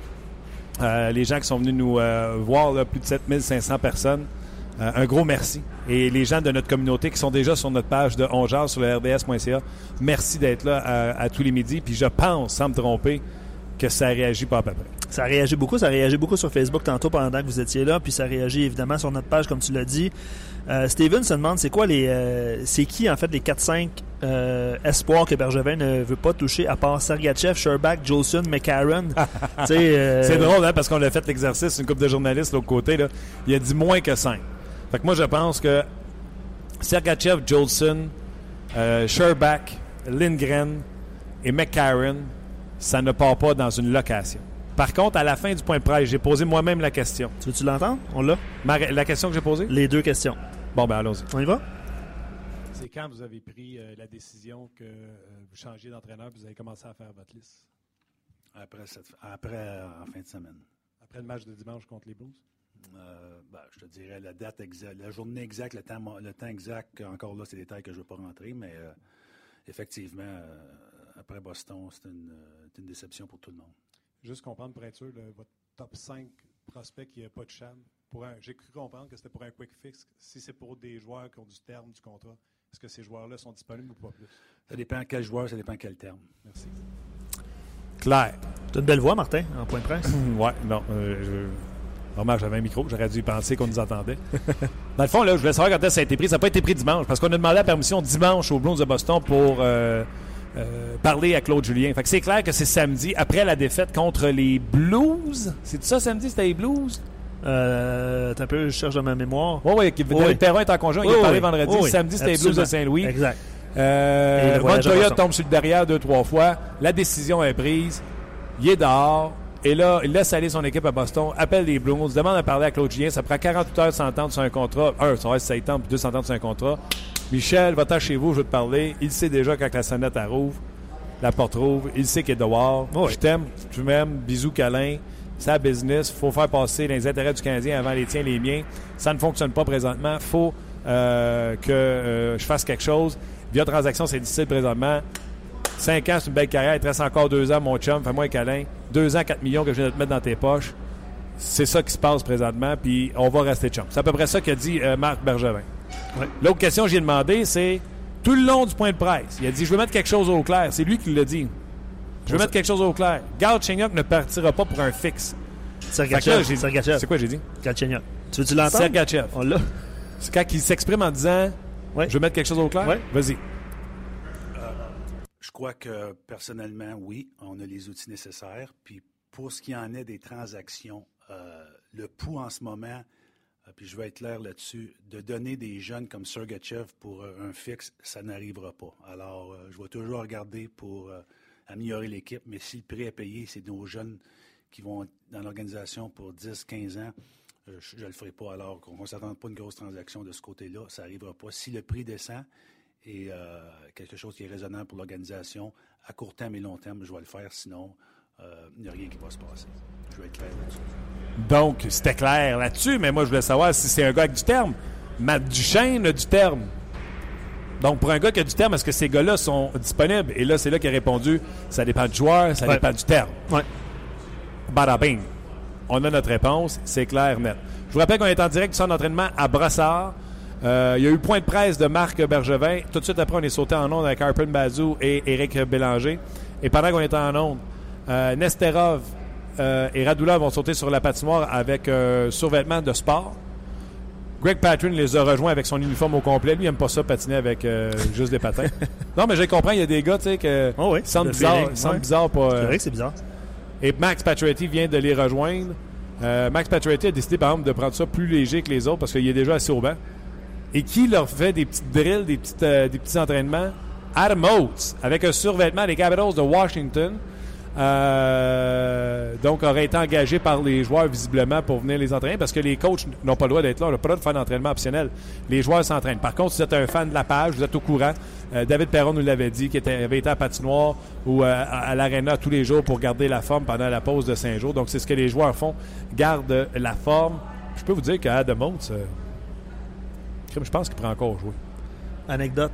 Euh, les gens qui sont venus nous euh, voir, plus de 7500 personnes. Euh, un gros merci. Et les gens de notre communauté qui sont déjà sur notre page de On Jase sur le rds.ca, merci d'être là à, à tous les midis. Puis je pense, sans me tromper, que ça réagit pas à peu près. Ça réagit beaucoup. Ça réagit beaucoup sur Facebook tantôt pendant que vous étiez là. Puis ça réagit évidemment sur notre page, comme tu l'as dit. Euh, Steven se demande c'est quoi les. euh, c'est qui, en fait, les 4-5 euh, espoirs que Bergevin ne veut pas toucher, à part Sergachev, Sherbach, Jolson, McCarron. *laughs* Euh, C'est drôle, hein, parce qu'on a fait l'exercice, une couple de journalistes de l'autre côté, là, il a dit moins que 5. Fait que moi, je pense que Sergachev, Jolson, euh, Sherbach, Lindgren et McCarron, ça ne part pas dans une location. Par contre, à la fin du point de presse, j'ai posé moi-même la question. Tu veux-tu l'entendre? On l'a? La question que j'ai posée? Les deux questions. Bon, ben allons-y. On y va? Quand vous avez pris euh, la décision que vous changiez d'entraîneur vous avez commencé à faire votre liste? Après, cette- après euh, en fin de semaine. Après le match de dimanche contre les Blues? Euh, ben, je te dirais la date exacte, la journée exacte, le temps, le temps exact. Encore là, c'est des détails que je ne veux pas rentrer, mais euh, effectivement, euh, après Boston, c'est une, euh, une déception pour tout le monde. Juste comprendre pour être sûr, le- votre top 5 prospects qui n'a pas de un, j'ai cru comprendre que c'était pour un quick fix. Si c'est pour des joueurs qui ont du terme du contrat, est-ce que ces joueurs-là sont disponibles ou pas plus? Ça dépend quel joueur, ça dépend quel terme. Merci. Claire. Tu as une belle voix, Martin, en point de presse? *clears throat* ouais, non. euh, je... J'avais un micro, j'aurais dû penser qu'on nous entendait. *laughs* Dans le fond, là, je voulais savoir quand est-ce que ça a été pris. Ça n'a pas été pris dimanche, parce qu'on a demandé la permission dimanche aux Blues de Boston pour euh, euh, parler à Claude Julien. Fait que c'est clair que c'est samedi, après la défaite contre les Blues. C'est ça samedi, c'était les Blues? Euh, t'as un peu, je cherche dans ma mémoire. Oui, oui, David Perron est en conjoint, il Oui, a parlé oui. vendredi. Oui, oui. Samedi, c'était les Blues de. Saint-Louis. Exact. Euh, Montoya tombe sur le derrière deux, trois fois. La décision est prise. Il est dehors. Et là, il laisse aller son équipe à Boston, appelle les Blues, demande à parler à Claude Julien. Ça prend 48 heures de s'entendre sur un contrat. Un, ça être 7 ans, puis deux s'entendre sur un contrat. Michel, va-t'en chez vous, je veux te parler. Il sait déjà quand la sonnette rouvre, la porte rouvre. Il sait qu'il est dehors. Oui. Je t'aime, tu m'aimes, bisous, câlin. C'est la business. faut faire passer les intérêts du Canadien avant les tiens, les miens. Ça ne fonctionne pas présentement. faut euh, que euh, je fasse quelque chose. Via transaction, c'est difficile présentement. 5 ans, c'est une belle carrière. Il te reste encore 2 ans, mon chum. Fais-moi un câlin. 2 ans, 4 millions que je viens de te mettre dans tes poches. C'est ça qui se passe présentement, puis on va rester chum. C'est à peu près ça qu'a dit euh, Marc Bergevin. Ouais. L'autre question que j'ai demandé, c'est tout le long du point de presse, il a dit Je veux mettre quelque chose au clair. C'est lui qui l'a dit. Je veux mettre quelque chose au clair. Gal Chenyok ne partira pas pour un fixe. Sergachev. C'est quoi j'ai dit? Galchenyuk. Tu veux-tu l'entendre? Sergachev. On l'a. C'est quand il s'exprime en disant Ouais. Je veux mettre quelque chose au clair? Ouais. Vas-y. Je crois que personnellement, oui, on a les outils nécessaires. Puis pour ce qui en est des transactions, euh, le pouls en ce moment, euh, puis je vais être clair là-dessus, de donner des jeunes comme Sergachev pour euh, un fixe, ça n'arrivera pas. Alors, euh, je vais toujours regarder pour euh, améliorer l'équipe, mais si le prix à payer, c'est nos jeunes qui vont dans l'organisation pour 10, 15 ans, euh, je ne le ferai pas. Alors qu'on ne s'attende pas à une grosse transaction de ce côté-là, ça n'arrivera pas. Si le prix descend, et euh, quelque chose qui est raisonnable pour l'organisation, à court terme et long terme, je vais le faire, sinon, euh, il n'y a rien qui va se passer. Je vais être clair là-dessus. Donc, c'était clair là-dessus, mais moi, je voulais savoir si c'est un gars avec du terme. Matt Duchesne a du terme. Donc, pour un gars qui a du terme, est-ce que ces gars-là sont disponibles? Et là, c'est là qu'il a répondu ça dépend du joueur, ça Ouais. dépend du terme. Ouais. Bada bing. On a notre réponse, c'est clair, net. Je vous rappelle qu'on est en direct du centre d'entraînement à Brossard. Euh, il y a eu point de presse de Marc Bergevin. Tout de suite après, on est sauté en onde avec Harper Bazou et Éric Bélanger. Et pendant qu'on est en onde, euh, Nesterov euh, et Radulov vont sauter sur la patinoire avec un survêtement de sport. Greg Patrin les a rejoints avec son uniforme au complet. Lui, il n'aime pas ça patiner avec euh, *laughs* juste des patins. non, mais je comprends, il y a des gars, tu sais, que Oh oui, bizarre, bizarre pas, C'est euh, vrai que c'est bizarre. Et Max Pacioretty vient de les rejoindre. Euh, Max Pacioretty a décidé, par exemple, de prendre ça plus léger que les autres parce qu'il est déjà assez au banc. Et qui leur fait des petites drills, des, petites, des petits entraînements? Adam Oates, avec un survêtement des Capitals de Washington. Euh, donc, aurait été engagé par les joueurs visiblement pour venir les entraîner parce que les coachs n'ont pas le droit d'être là. On n'a pas le droit de faire d'entraînement optionnel. Les joueurs s'entraînent. Par contre, si vous êtes un fan de la page, vous êtes au courant. Euh, David Perron nous l'avait dit, qui était, avait été à patinoire ou euh, à, à l'aréna tous les jours pour garder la forme pendant la pause de cinq jours. Donc, c'est ce que les joueurs font. Gardent la forme. Je peux vous dire Oates, euh, je pense qu'il pourrait encore jouer. Anecdote.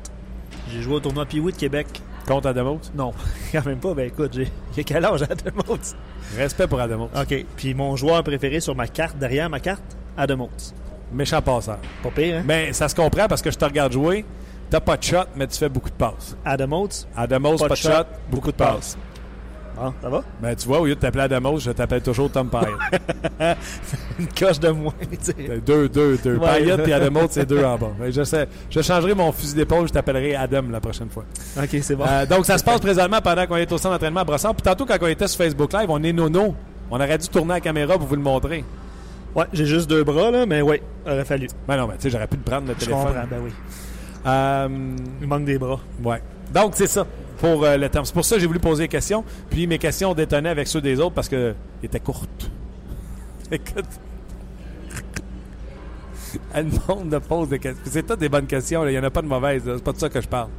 J'ai joué au tournoi Pee-Wee de Québec. Contre? Non, *laughs* quand même pas. Ben écoute, j'ai j'ai quel âge Adam Oates? Respect pour Adam Oates. OK. Puis mon joueur préféré sur ma carte, derrière ma carte, Adam Oates. Méchant passeur. Pas pire, hein? Mais ça se comprend parce que je te regarde jouer. T'as pas de shot, mais tu fais beaucoup de passes. Adam Oates, Adam Oates, pas, de shot, beaucoup de passes. Bon, ça va? Ben, tu vois, au lieu de t'appeler Adam Oates, je t'appelle toujours Tom Payette. *laughs* Une coche de moins, tu sais. deux, deux, deux. Ouais. Payette et Adam Oates, c'est deux en *laughs* bas. Mais Je, sais, je changerai mon fusil d'épaule, je t'appellerai Adam la prochaine fois. OK, c'est bon. Euh, donc, ça se passe présentement pendant qu'on est au centre d'entraînement à Brossard. Puis tantôt, quand on était sur Facebook Live, on est nono. On aurait dû tourner la caméra pour vous le montrer. Ouais, j'ai juste deux bras, là, mais ouais, aurait fallu. Ben non, ben, tu sais, j'aurais pu te prendre le Je téléphone. comprends, ben oui. Euh, Il manque des bras. Ouais. Donc, c'est ça pour euh, le. C'est pour ça que j'ai voulu poser des questions. Puis mes questions détonnaient avec ceux des autres parce qu'elles étaient courtes. *laughs* Écoute. *laughs* Le monde pose des questions. C'est toutes des bonnes questions. Il n'y en a pas de mauvaises. C'est pas de ça que je parle.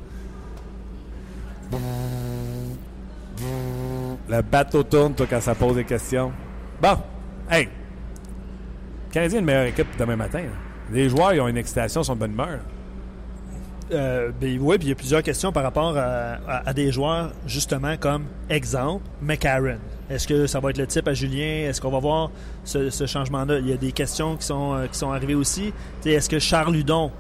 Le bateau tourne, quand ça pose des questions. Bon. Hey. Le Canadien est une meilleure équipe demain matin. Les joueurs, ils ont une excitation, ils sont de bonne humeur. Euh, ben, oui, puis il y a plusieurs questions par rapport à, à- à des joueurs, justement, comme exemple, McCarron. Est-ce que ça va être le type à Julien? Est-ce qu'on va voir ce, ce changement-là? Il y a des questions qui sont, euh, qui sont arrivées aussi. Est-ce que Charles Ludon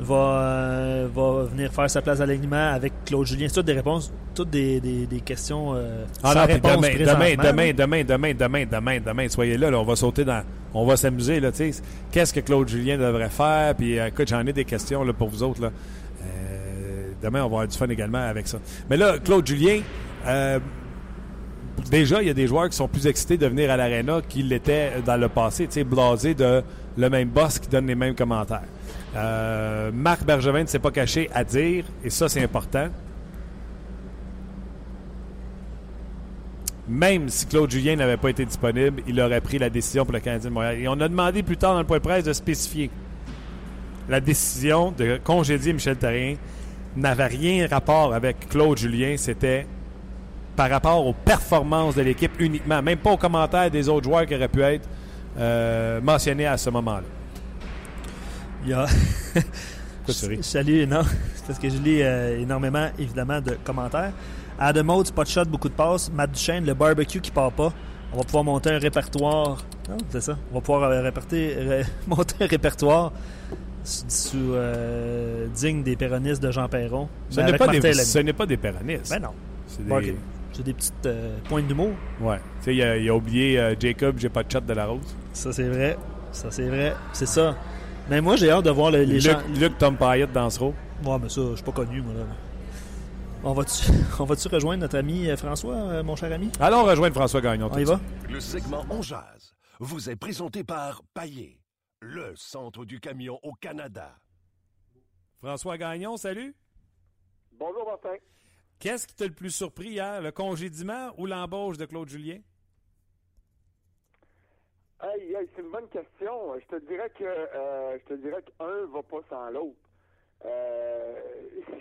va, euh, va venir faire sa place à l'alignement avec Claude Julien? C'est toutes des réponses, toutes des, des, des questions euh, Ah non, puis demain, demain, demain, demain, demain, demain, demain, demain, soyez là, là, on va sauter dans, on va s'amuser là, tu sais. Qu'est-ce que Claude Julien devrait faire? Puis écoute, j'en ai des questions là pour vous autres là. Demain, on va avoir du fun également avec ça. Mais là, Claude Julien, euh, déjà, il y a des joueurs qui sont plus excités de venir à l'aréna qu'ils l'étaient dans le passé, tu sais, blasés de le même boss qui donne les mêmes commentaires. Euh, Marc Bergevin ne s'est pas caché à dire, et ça, c'est important. Même si Claude Julien n'avait pas été disponible, il aurait pris la décision pour le Canadien de Montréal. Et on a demandé plus tard dans le point de presse de spécifier. La décision de congédier Michel Therrien n'avait rien rapport avec Claude Julien. C'était par rapport aux performances de l'équipe uniquement, même pas aux commentaires des autres joueurs qui auraient pu être euh, mentionnés à ce moment-là. Il y a... *laughs* Salut, non. C'est parce que je lis euh, énormément, évidemment, de commentaires. Adam Oates, pas de shot, beaucoup de passes. Matt Duchesne, le barbecue qui part pas. On va pouvoir monter un répertoire. Non, c'est ça. On va pouvoir euh, réperter- ré- *laughs* monter un répertoire sous, euh, digne des péronistes de Jean Perron. Ce n'est pas, des, pas péronistes. Ben non. C'est des- Bon, ok. C'est des petites euh, pointes d'humour. Ouais. Tu sais, il a, il a oublié euh, Jacob, j'ai pas de chat de la rose. Ça, c'est vrai. Ça, c'est vrai. C'est ça. Mais moi, j'ai hâte de voir le- les Luc, gens. Luc Tom Payette dans ce rôle. Ouais, mais ça, je suis pas connu, moi, là. On va-tu, *laughs* rejoindre notre ami euh, François, euh, mon cher ami? Allons rejoindre François Gagnon. On y va? Le segment On Jazz vous est présenté par Paillé, le centre du camion au Canada. François Gagnon, salut. Bonjour, Martin. Qu'est-ce qui t'a le plus surpris hier, le congédiement ou l'embauche de Claude Julien? Hey, hey, c'est une bonne question. Je te dirais que euh, je te dirais qu'un va pas sans l'autre. Euh,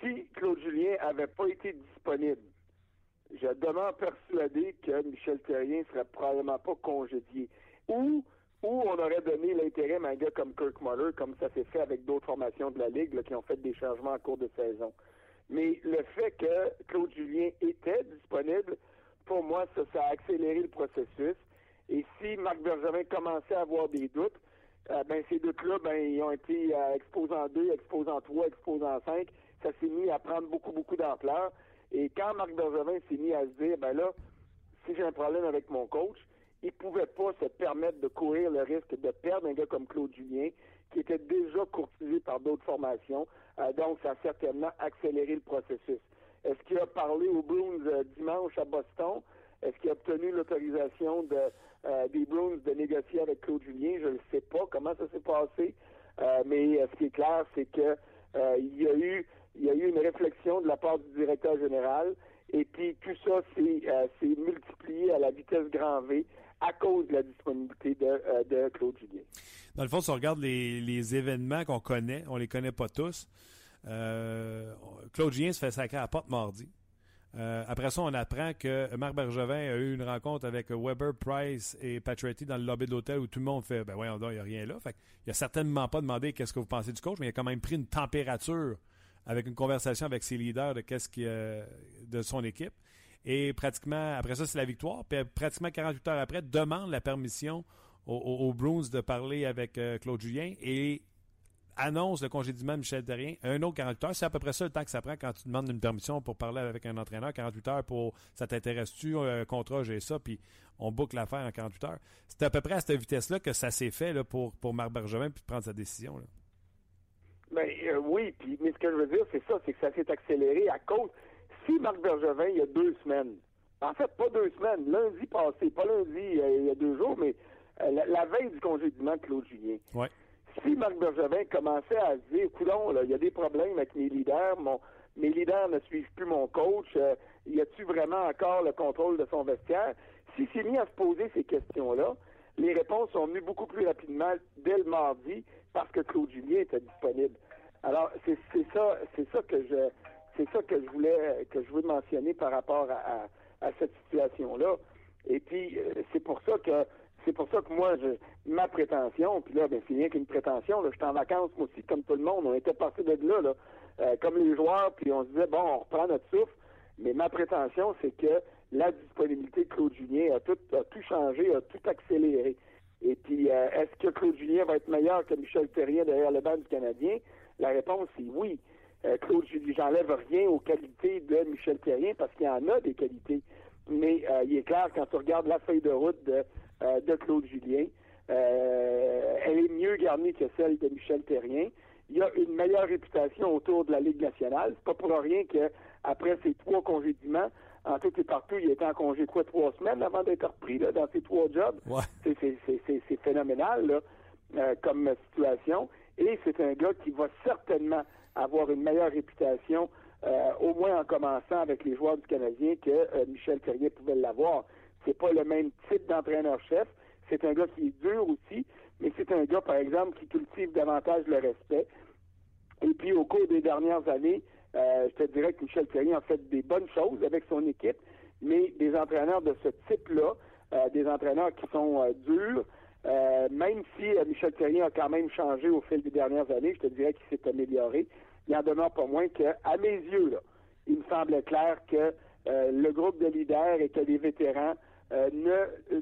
si Claude Julien avait pas été disponible, je demeure persuadé que Michel Terrien serait probablement pas congédié. Ou ou on aurait donné l'intérim à un gars comme Kirk Muller, comme ça s'est fait avec d'autres formations de la Ligue qui ont fait des changements en cours de saison. Mais le fait que Claude Julien était disponible, pour moi, ça, a accéléré le processus. Et si Marc Bergevin commençait à avoir des doutes, euh, ben ces doutes-là, ben ils ont été euh, exposants 2, exposants 3, exposants 5. Ça s'est mis à prendre beaucoup, beaucoup d'ampleur. Et quand Marc Bergevin s'est mis à se dire, ben là, si j'ai un problème avec mon coach, il pouvait pas se permettre de courir le risque de perdre un gars comme Claude Julien, qui était déjà courtisé par d'autres formations. Euh, donc, ça a certainement accéléré le processus. Est-ce qu'il a parlé aux Bruins euh, dimanche à Boston? Est-ce qu'il a obtenu l'autorisation euh, des Bruins de négocier avec Claude Julien? Je ne sais pas comment ça s'est passé. mais ce qui est clair, c'est que il y a eu il y a eu une réflexion de la part du directeur général. Et puis tout ça s'est multiplié à la vitesse grand V à cause de la disponibilité de, de Claude Julien. Dans le fond, si on regarde les, les événements qu'on connaît, on les connaît pas tous. Euh, Claude Gien se fait sacrer à la porte mardi. Euh, après ça, on apprend que Marc Bergevin a eu une rencontre avec Weber, Price et Patriotti dans le lobby de l'hôtel où tout le monde fait Ben voyons il n'y a rien là. Fait il a certainement pas demandé qu'est-ce que vous pensez du coach, mais il a quand même pris une température avec une conversation avec ses leaders de qu'est-ce qui euh, de son équipe. Et pratiquement, après ça, c'est la victoire. Puis pratiquement 48 heures après, demande la permission aux, Bruins de parler avec Claude Julien. Et annonce le congédiement de Michel Terrien, un autre 48 heures. C'est à peu près ça le temps que ça prend quand tu demandes une permission pour parler avec un entraîneur. 48 heures pour ça t'intéresse-tu, un contrat, j'ai ça, puis on boucle l'affaire en 48 heures. C'est à peu près à cette vitesse-là que ça s'est fait là, pour, pour Marc Bergevin puis prendre sa décision. Là. Ben, euh, oui, puis, mais ce que je veux dire, c'est ça, c'est que ça s'est accéléré à cause. Si Marc Bergevin, il y a deux semaines, en fait, pas deux semaines, lundi passé, pas lundi, euh, il y a deux jours, mais euh, la, veille du congédiement de Claude Julien. Ouais si Marc Bergevin commençait à se dire, coudon, il y a des problèmes avec mes leaders, mes leaders ne suivent plus mon coach, euh, y a-tu vraiment encore le contrôle de son vestiaire? S'il s'est mis à se poser ces questions-là, les réponses sont venues beaucoup plus rapidement dès le mardi parce que Claude Julien était disponible. Alors, c'est ça, c'est ça que je c'est ça que je voulais que je voulais mentionner par rapport à, à cette situation-là. Et puis, euh, c'est pour ça que c'est pour ça que moi, je, ma prétention, puis là, ben, c'est rien qu'une prétention, là, j'étais en vacances, moi aussi, comme tout le monde, on était passé de là, là euh, comme les joueurs, puis on se disait, bon, on reprend notre souffle, mais ma prétention, c'est que la disponibilité de Claude Julien a tout, a tout changé, a tout accéléré. Et puis, euh, est-ce que Claude Julien va être meilleur que Michel Terrien derrière le banc du Canadien? La réponse est oui. Euh, Claude Julien, j'enlève rien aux qualités de Michel Terrien parce qu'il y en a des qualités. Mais il est clair, quand tu regardes la feuille de route de euh, de Claude Julien. Euh, elle est mieux garnie que celle de Michel Terrien. Il y a une meilleure réputation autour de la Ligue nationale. C'est pas pour rien qu'après ces trois congédiements, en tout et partout, il était en congé quoi trois semaines avant d'être repris dans ses trois jobs? C'est phénoménal euh, comme situation. Et c'est un gars qui va certainement avoir une meilleure réputation, au moins en commençant avec les joueurs du Canadien, que Michel Terrien pouvait l'avoir. C'est pas le même type d'entraîneur-chef. C'est un gars qui est dur aussi, mais c'est un gars, par exemple, qui cultive davantage le respect. Et puis, au cours des dernières années, euh, je te dirais que Michel Thierry a fait des bonnes choses avec son équipe, mais des entraîneurs de ce type-là, euh, des entraîneurs qui sont euh, durs, même si Michel Thierry a quand même changé au fil des dernières années, je te dirais qu'il s'est amélioré. Il en demeure pas moins que, à mes yeux, là, il me semble clair que le groupe de leaders et que les vétérans euh, ne, euh,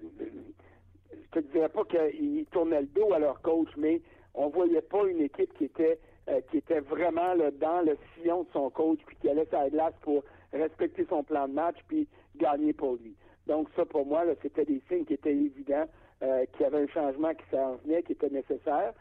je te dirais pas qu'ils tournaient le dos à leur coach, mais on voyait pas une équipe qui était euh, qui était vraiment dans le sillon de son coach, puis qui allait sur la glace pour respecter son plan de match, puis gagner pour lui. Donc ça, pour moi, c'était des signes qui étaient évidents, qu'il y avait un changement qui s'en venait, qui était nécessaire.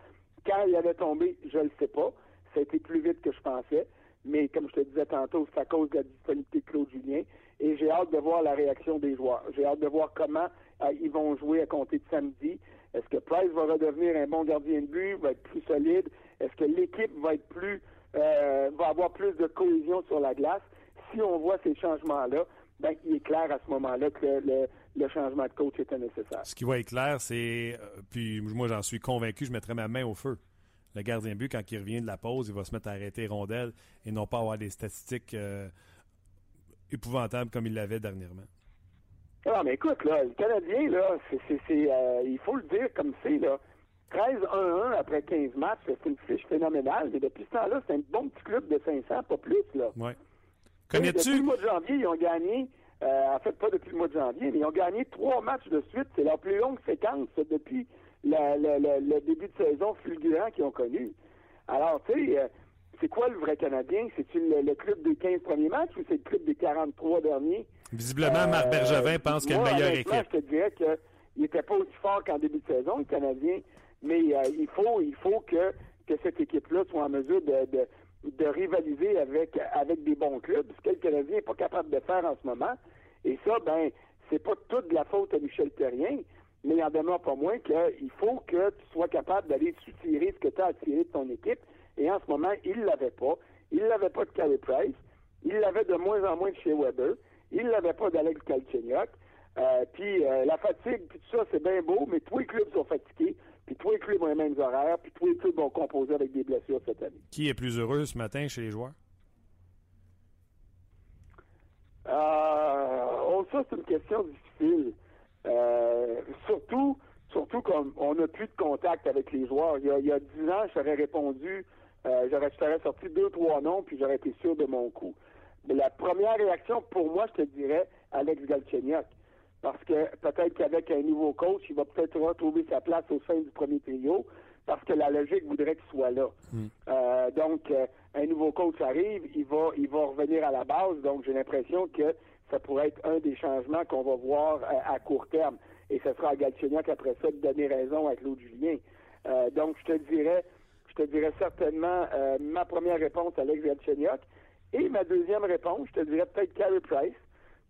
Quand il avait tombé, je ne sais pas. Ça a été plus vite que je pensais. Mais comme je te disais tantôt, c'est à cause de la disponibilité de Claude Julien et j'ai hâte de voir la réaction des joueurs. J'ai hâte de voir comment euh, ils vont jouer à compter de samedi. Est-ce que Price va redevenir un bon gardien de but, va être plus solide? Est-ce que l'équipe va être plus euh, va avoir plus de cohésion sur la glace? Si on voit ces changements-là, ben, il est clair à ce moment-là que le, changement de coach était nécessaire. Ce qui va être clair, c'est, euh, puis moi j'en suis convaincu, je mettrai ma main au feu. Le gardien de but, quand il revient de la pause, il va se mettre à arrêter rondelle et non pas avoir des statistiques épouvantable comme il l'avait dernièrement. Ah, mais écoute, là, le Canadien, là, c'est, euh, il faut le dire comme c'est, là. 13-1-1 après 15 matchs, c'est une fiche phénoménale. Mais depuis ce temps-là, c'est un bon petit club de 500, pas plus, là. Oui. Connais-tu... Depuis le mois de janvier, ils ont gagné, euh, en fait, pas depuis le mois de janvier, mais ils ont gagné trois matchs de suite. C'est leur plus longue séquence depuis le début de saison fulgurant qu'ils ont connu. Alors, tu sais, euh, c'est quoi le vrai Canadien? C'est-tu le, club des 15 premiers matchs ou c'est le club des 43 derniers? Visiblement, Marc Bergevin pense qu'il y a une meilleure équipe. Je te dirais qu'il n'était pas aussi fort qu'en début de saison, le Canadien. Mais il faut il faut que, que cette équipe-là soit en mesure de, de, de, rivaliser avec, avec des bons clubs, ce que le Canadien n'est pas capable de faire en ce moment. Et ça, ben, c'est pas toute la faute à Michel Terrien, mais il en demeure pas moins qu'il faut que tu sois capable d'aller soutirer ce que tu as attiré de ton équipe. Et en ce moment, il l'avait pas. Il l'avait pas de Carey Price. Il l'avait de moins en moins de chez Weber. Il l'avait pas d'Alex Galchenyuk. Euh, puis euh, la fatigue, puis tout ça, c'est bien beau, mais tous les clubs sont fatigués, puis tous les clubs ont les mêmes horaires, puis tous les clubs vont composer avec des blessures cette année. Qui est plus heureux ce matin chez les joueurs? Euh, oh, ça, c'est une question difficile. Euh, surtout, surtout comme on n'a plus de contact avec les joueurs. Il y a, il y a 10 ans, j'aurais répondu, euh, j'aurais, j'aurais sorti deux, trois noms, puis j'aurais été sûr de mon coup. Mais la première réaction, pour moi, je te dirais Alex Galchenyuk. Parce que peut-être qu'avec un nouveau coach, il va peut-être retrouver sa place au sein du premier trio, parce que la logique voudrait qu'il soit là. Hmm. Euh, donc, euh, un nouveau coach arrive, il va, il va revenir à la base. Donc, j'ai l'impression que ça pourrait être un des changements qu'on va voir euh, à court terme. Et ce sera à Galchenyuk après ça de donner raison à Claude Julien. Euh, donc, je te dirais, je te dirais certainement euh, ma première réponse à Alex Galchenyuk. Et ma deuxième réponse, je te dirais peut-être Carey Price,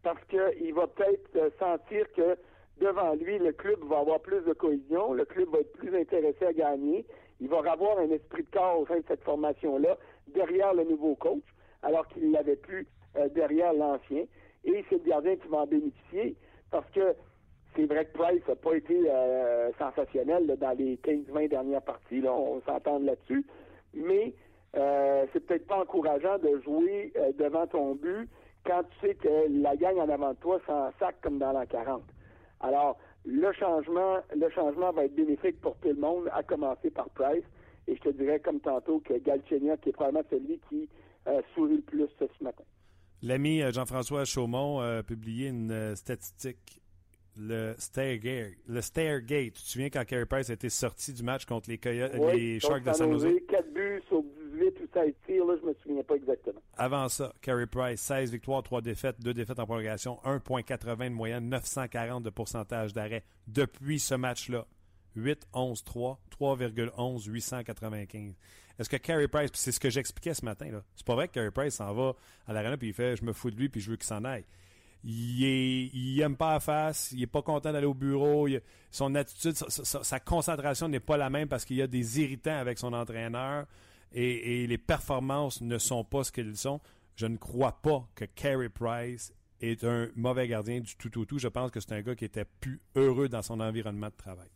parce qu'il va peut-être sentir que devant lui, le club va avoir plus de cohésion, le club va être plus intéressé à gagner, il va avoir un esprit de corps au sein de cette formation-là, derrière le nouveau coach, alors qu'il l'avait plus derrière l'ancien. Et c'est le gardien qui va en bénéficier, parce que c'est vrai que Price n'a pas été euh, sensationnel dans les 15-20 dernières parties, on s'entend là-dessus, mais euh, c'est peut-être pas encourageant de jouer euh, devant ton but quand tu sais que la gang en avant de toi s'en sac comme dans l'an 40. Alors, le changement, le changement va être bénéfique pour tout le monde, à commencer par Price. Et je te dirais, comme tantôt, que Galchenyuk, qui est probablement celui qui euh, sourit le plus ce matin. L'ami euh, Jean-François Chaumont a publié une euh, statistique. Le Stairgate. Le Stairgate. Tu te souviens quand Carey Price a été sorti du match contre les, Coyotes, Oui, les Sharks de San Jose? 4 buts sur 18 ou 16 tirs, là, je me souviens pas exactement. Avant ça, Carey Price, 16 victoires, 3 défaites, 2 défaites en prolongation, 1,80 de moyenne, 940 de pourcentage d'arrêt. Depuis ce match-là, 8, 11, 3, 3,11, 895. Est-ce que Carey Price, c'est ce que j'expliquais ce matin, là, c'est pas vrai que Carey Price s'en va à l'arena puis il fait « je me fous de lui puis je veux qu'il s'en aille ». Il, est, il aime pas la face, il est pas content d'aller au bureau, son attitude, sa, concentration n'est pas la même parce qu'il y a des irritants avec son entraîneur et, et les performances ne sont pas ce qu'elles sont. Je ne crois pas que Carey Price est un mauvais gardien du tout au tout. Je pense que c'est un gars qui était plus heureux dans son environnement de travail.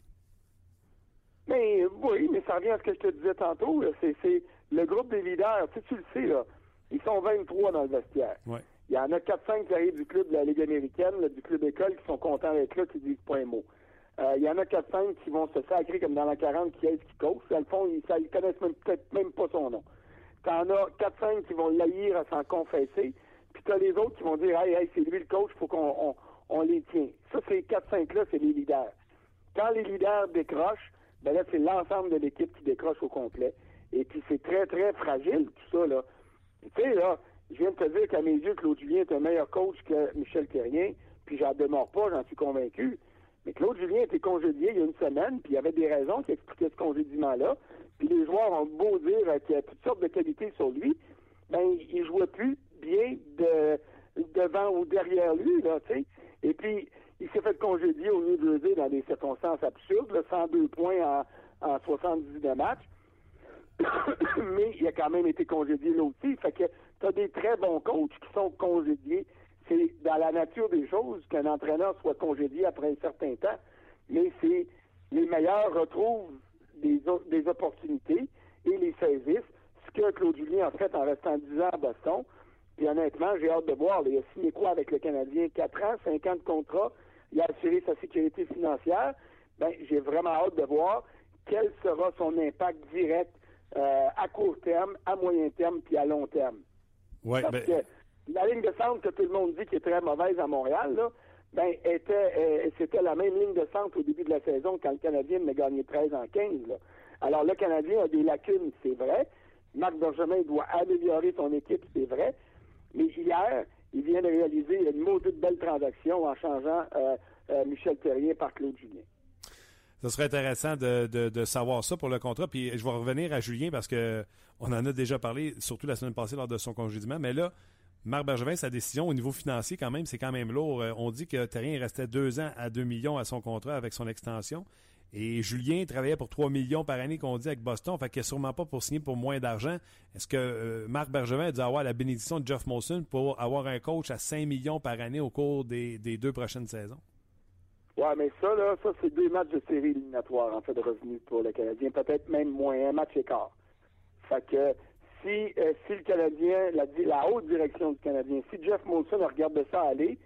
Mais oui, mais ça revient à ce que je te disais tantôt. C'est, le groupe des leaders. Tu, sais, tu le sais, là. Ils sont 23 dans le vestiaire. Ouais. Il y en a 4-5 qui arrivent du club de la Ligue américaine, là, du club école, qui sont contents d'être là, qui disent pas un mot. Euh, il y en a 4-5 qui vont se sacrer comme dans la 40 qui est qui coach. Dans le fond, ils ne connaissent même, peut-être même pas son nom. T'en as 4-5 qui vont l'haïr à s'en confesser. Puis t'as les autres qui vont dire Hey, hey, c'est lui le coach, faut qu'on on, on les tient. Ça, ces 4-5-là, c'est les leaders. Quand les leaders décrochent, ben là, c'est l'ensemble de l'équipe qui décroche au complet. Et puis c'est très, très fragile, tout ça, là. Tu sais, là, je viens de te dire qu'à mes yeux, Claude Julien est un meilleur coach que Michel Terrien, puis j'en demeure pas, j'en suis convaincu. Mais Claude Julien été congédié il y a une semaine, puis il y avait des raisons qui expliquaient ce congédiement-là. Puis les joueurs ont beau dire qu'il y a toutes sortes de qualités sur lui, ben il jouait plus bien de devant ou derrière lui, là, tu sais. Et puis, il s'est fait congédier au Jersey dans des circonstances absurdes, là, 102 points en, en 79 matchs. *coughs* mais il a quand même été congédié là aussi. Fait que tu as des très bons coachs qui sont congédiés. C'est dans la nature des choses qu'un entraîneur soit congédié après un certain temps, mais c'est les meilleurs retrouvent des, des opportunités et les saisissent. Ce que Claude Julien a fait en restant 10 ans à Boston. Puis honnêtement, j'ai hâte de voir. Il a signé quoi avec le Canadien? 4 ans, 5 ans de contrat? Il a assuré sa sécurité financière. Ben, j'ai vraiment hâte de voir quel sera son impact direct euh, à court terme, à moyen terme, puis à long terme. Ouais, Parce ben, que la ligne de centre que tout le monde dit qui est très mauvaise à Montréal, là, ben, était, euh, c'était la même ligne de centre au début de la saison quand le Canadien a gagné 13 en 15. là. Alors, le Canadien a des lacunes, c'est vrai. Marc Bergevin doit améliorer son équipe, c'est vrai. Mais hier, il vient de réaliser une maudite belle transaction en changeant euh, euh, Michel Terrien par Claude Julien. Ce serait intéressant de, de, savoir ça pour le contrat. Puis je vais revenir à Julien parce que on en a déjà parlé, surtout la semaine passée lors de son congédiement. Mais là, Marc Bergevin, sa décision au niveau financier, quand même, c'est quand même lourd. Euh, on dit que Terrien restait deux ans à 2 millions à son contrat avec son extension. Et Julien travaillait pour 3 millions par année qu'on dit avec Boston, fait qu'il n'est sûrement pas pour signer pour moins d'argent. Est-ce que euh, Marc Bergevin a dû avoir la bénédiction de Jeff Molson pour avoir un coach à 5 millions par année au cours des, deux prochaines saisons? Oui, mais ça, là, ça, c'est deux matchs de série éliminatoire, en fait, de revenus pour le Canadien. Peut-être même moins, un match écart. Fait que si, euh, si le Canadien, la, la, haute direction du Canadien, si Jeff Molson regarde ça aller,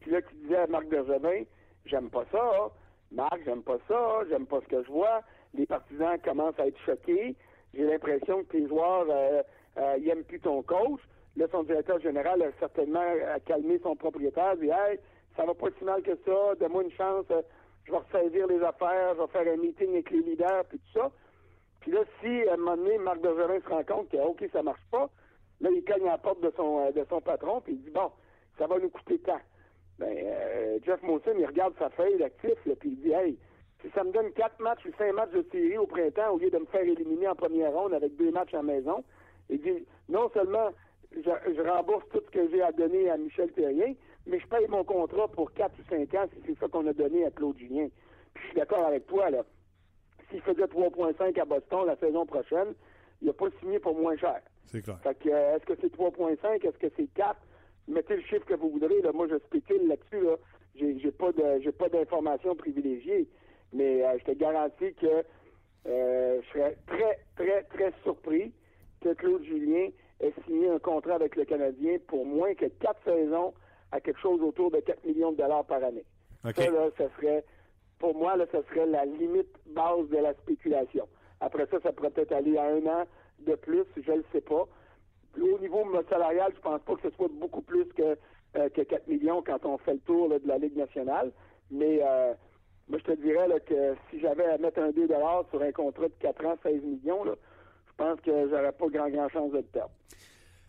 puis là, tu disais à Marc Bergevin, j'aime pas ça, hein. Marc, j'aime pas ça, j'aime pas ce que je vois. Les partisans commencent à être choqués. J'ai l'impression que les joueurs euh, euh, plus ton coach. Là, son directeur général a certainement calmé son propriétaire, dit Hey, ça va pas si mal que ça, donne-moi une chance, euh, je vais ressaisir les affaires, je vais faire un meeting avec les leaders, puis tout ça. Puis là, si à un moment donné, Marc Bergerin se rend compte que OK, ça marche pas, là, il cogne à la porte de son euh, de son patron, puis il dit Bon, ça va nous coûter tant. Ben, euh, Jeff Molson, il regarde sa feuille d'actif, puis il dit Hey, si ça me donne quatre matchs ou cinq matchs de série au printemps au lieu de me faire éliminer en première ronde avec deux matchs à la maison, il dit non seulement je, rembourse tout ce que j'ai à donner à Michel Terrien, mais je paye mon contrat pour quatre ou cinq ans si c'est ça qu'on a donné à Claude Julien. Puis je suis d'accord avec toi, là. S'il faisait 3.5 à Boston la saison prochaine, il n'a pas signé pour moins cher. C'est clair. Fait que, euh, est-ce que c'est 3.5? Est-ce que c'est 4? Mettez le chiffre que vous voudrez. Là. Moi, je spécule là-dessus. Là. J'ai, j'ai pas de j'ai pas d'informations privilégiées, mais euh, je te garantis que euh, je serais très, très, très surpris que Claude Julien ait signé un contrat avec le Canadien pour moins que quatre saisons à quelque chose autour de 4 millions de dollars par année. Ça, là, ça serait, pour moi, là, ça serait la limite base de la spéculation. Après ça, ça pourrait peut-être aller à un an de plus, je ne le sais pas au niveau salarial, je pense pas que ce soit beaucoup plus que, euh, que 4 millions quand on fait le tour de la Ligue nationale. Mais euh, moi, je te dirais que si j'avais à mettre un 2 sur un contrat de 4 ans, 16 millions, je pense que j'aurais pas grand, grand chance de le perdre.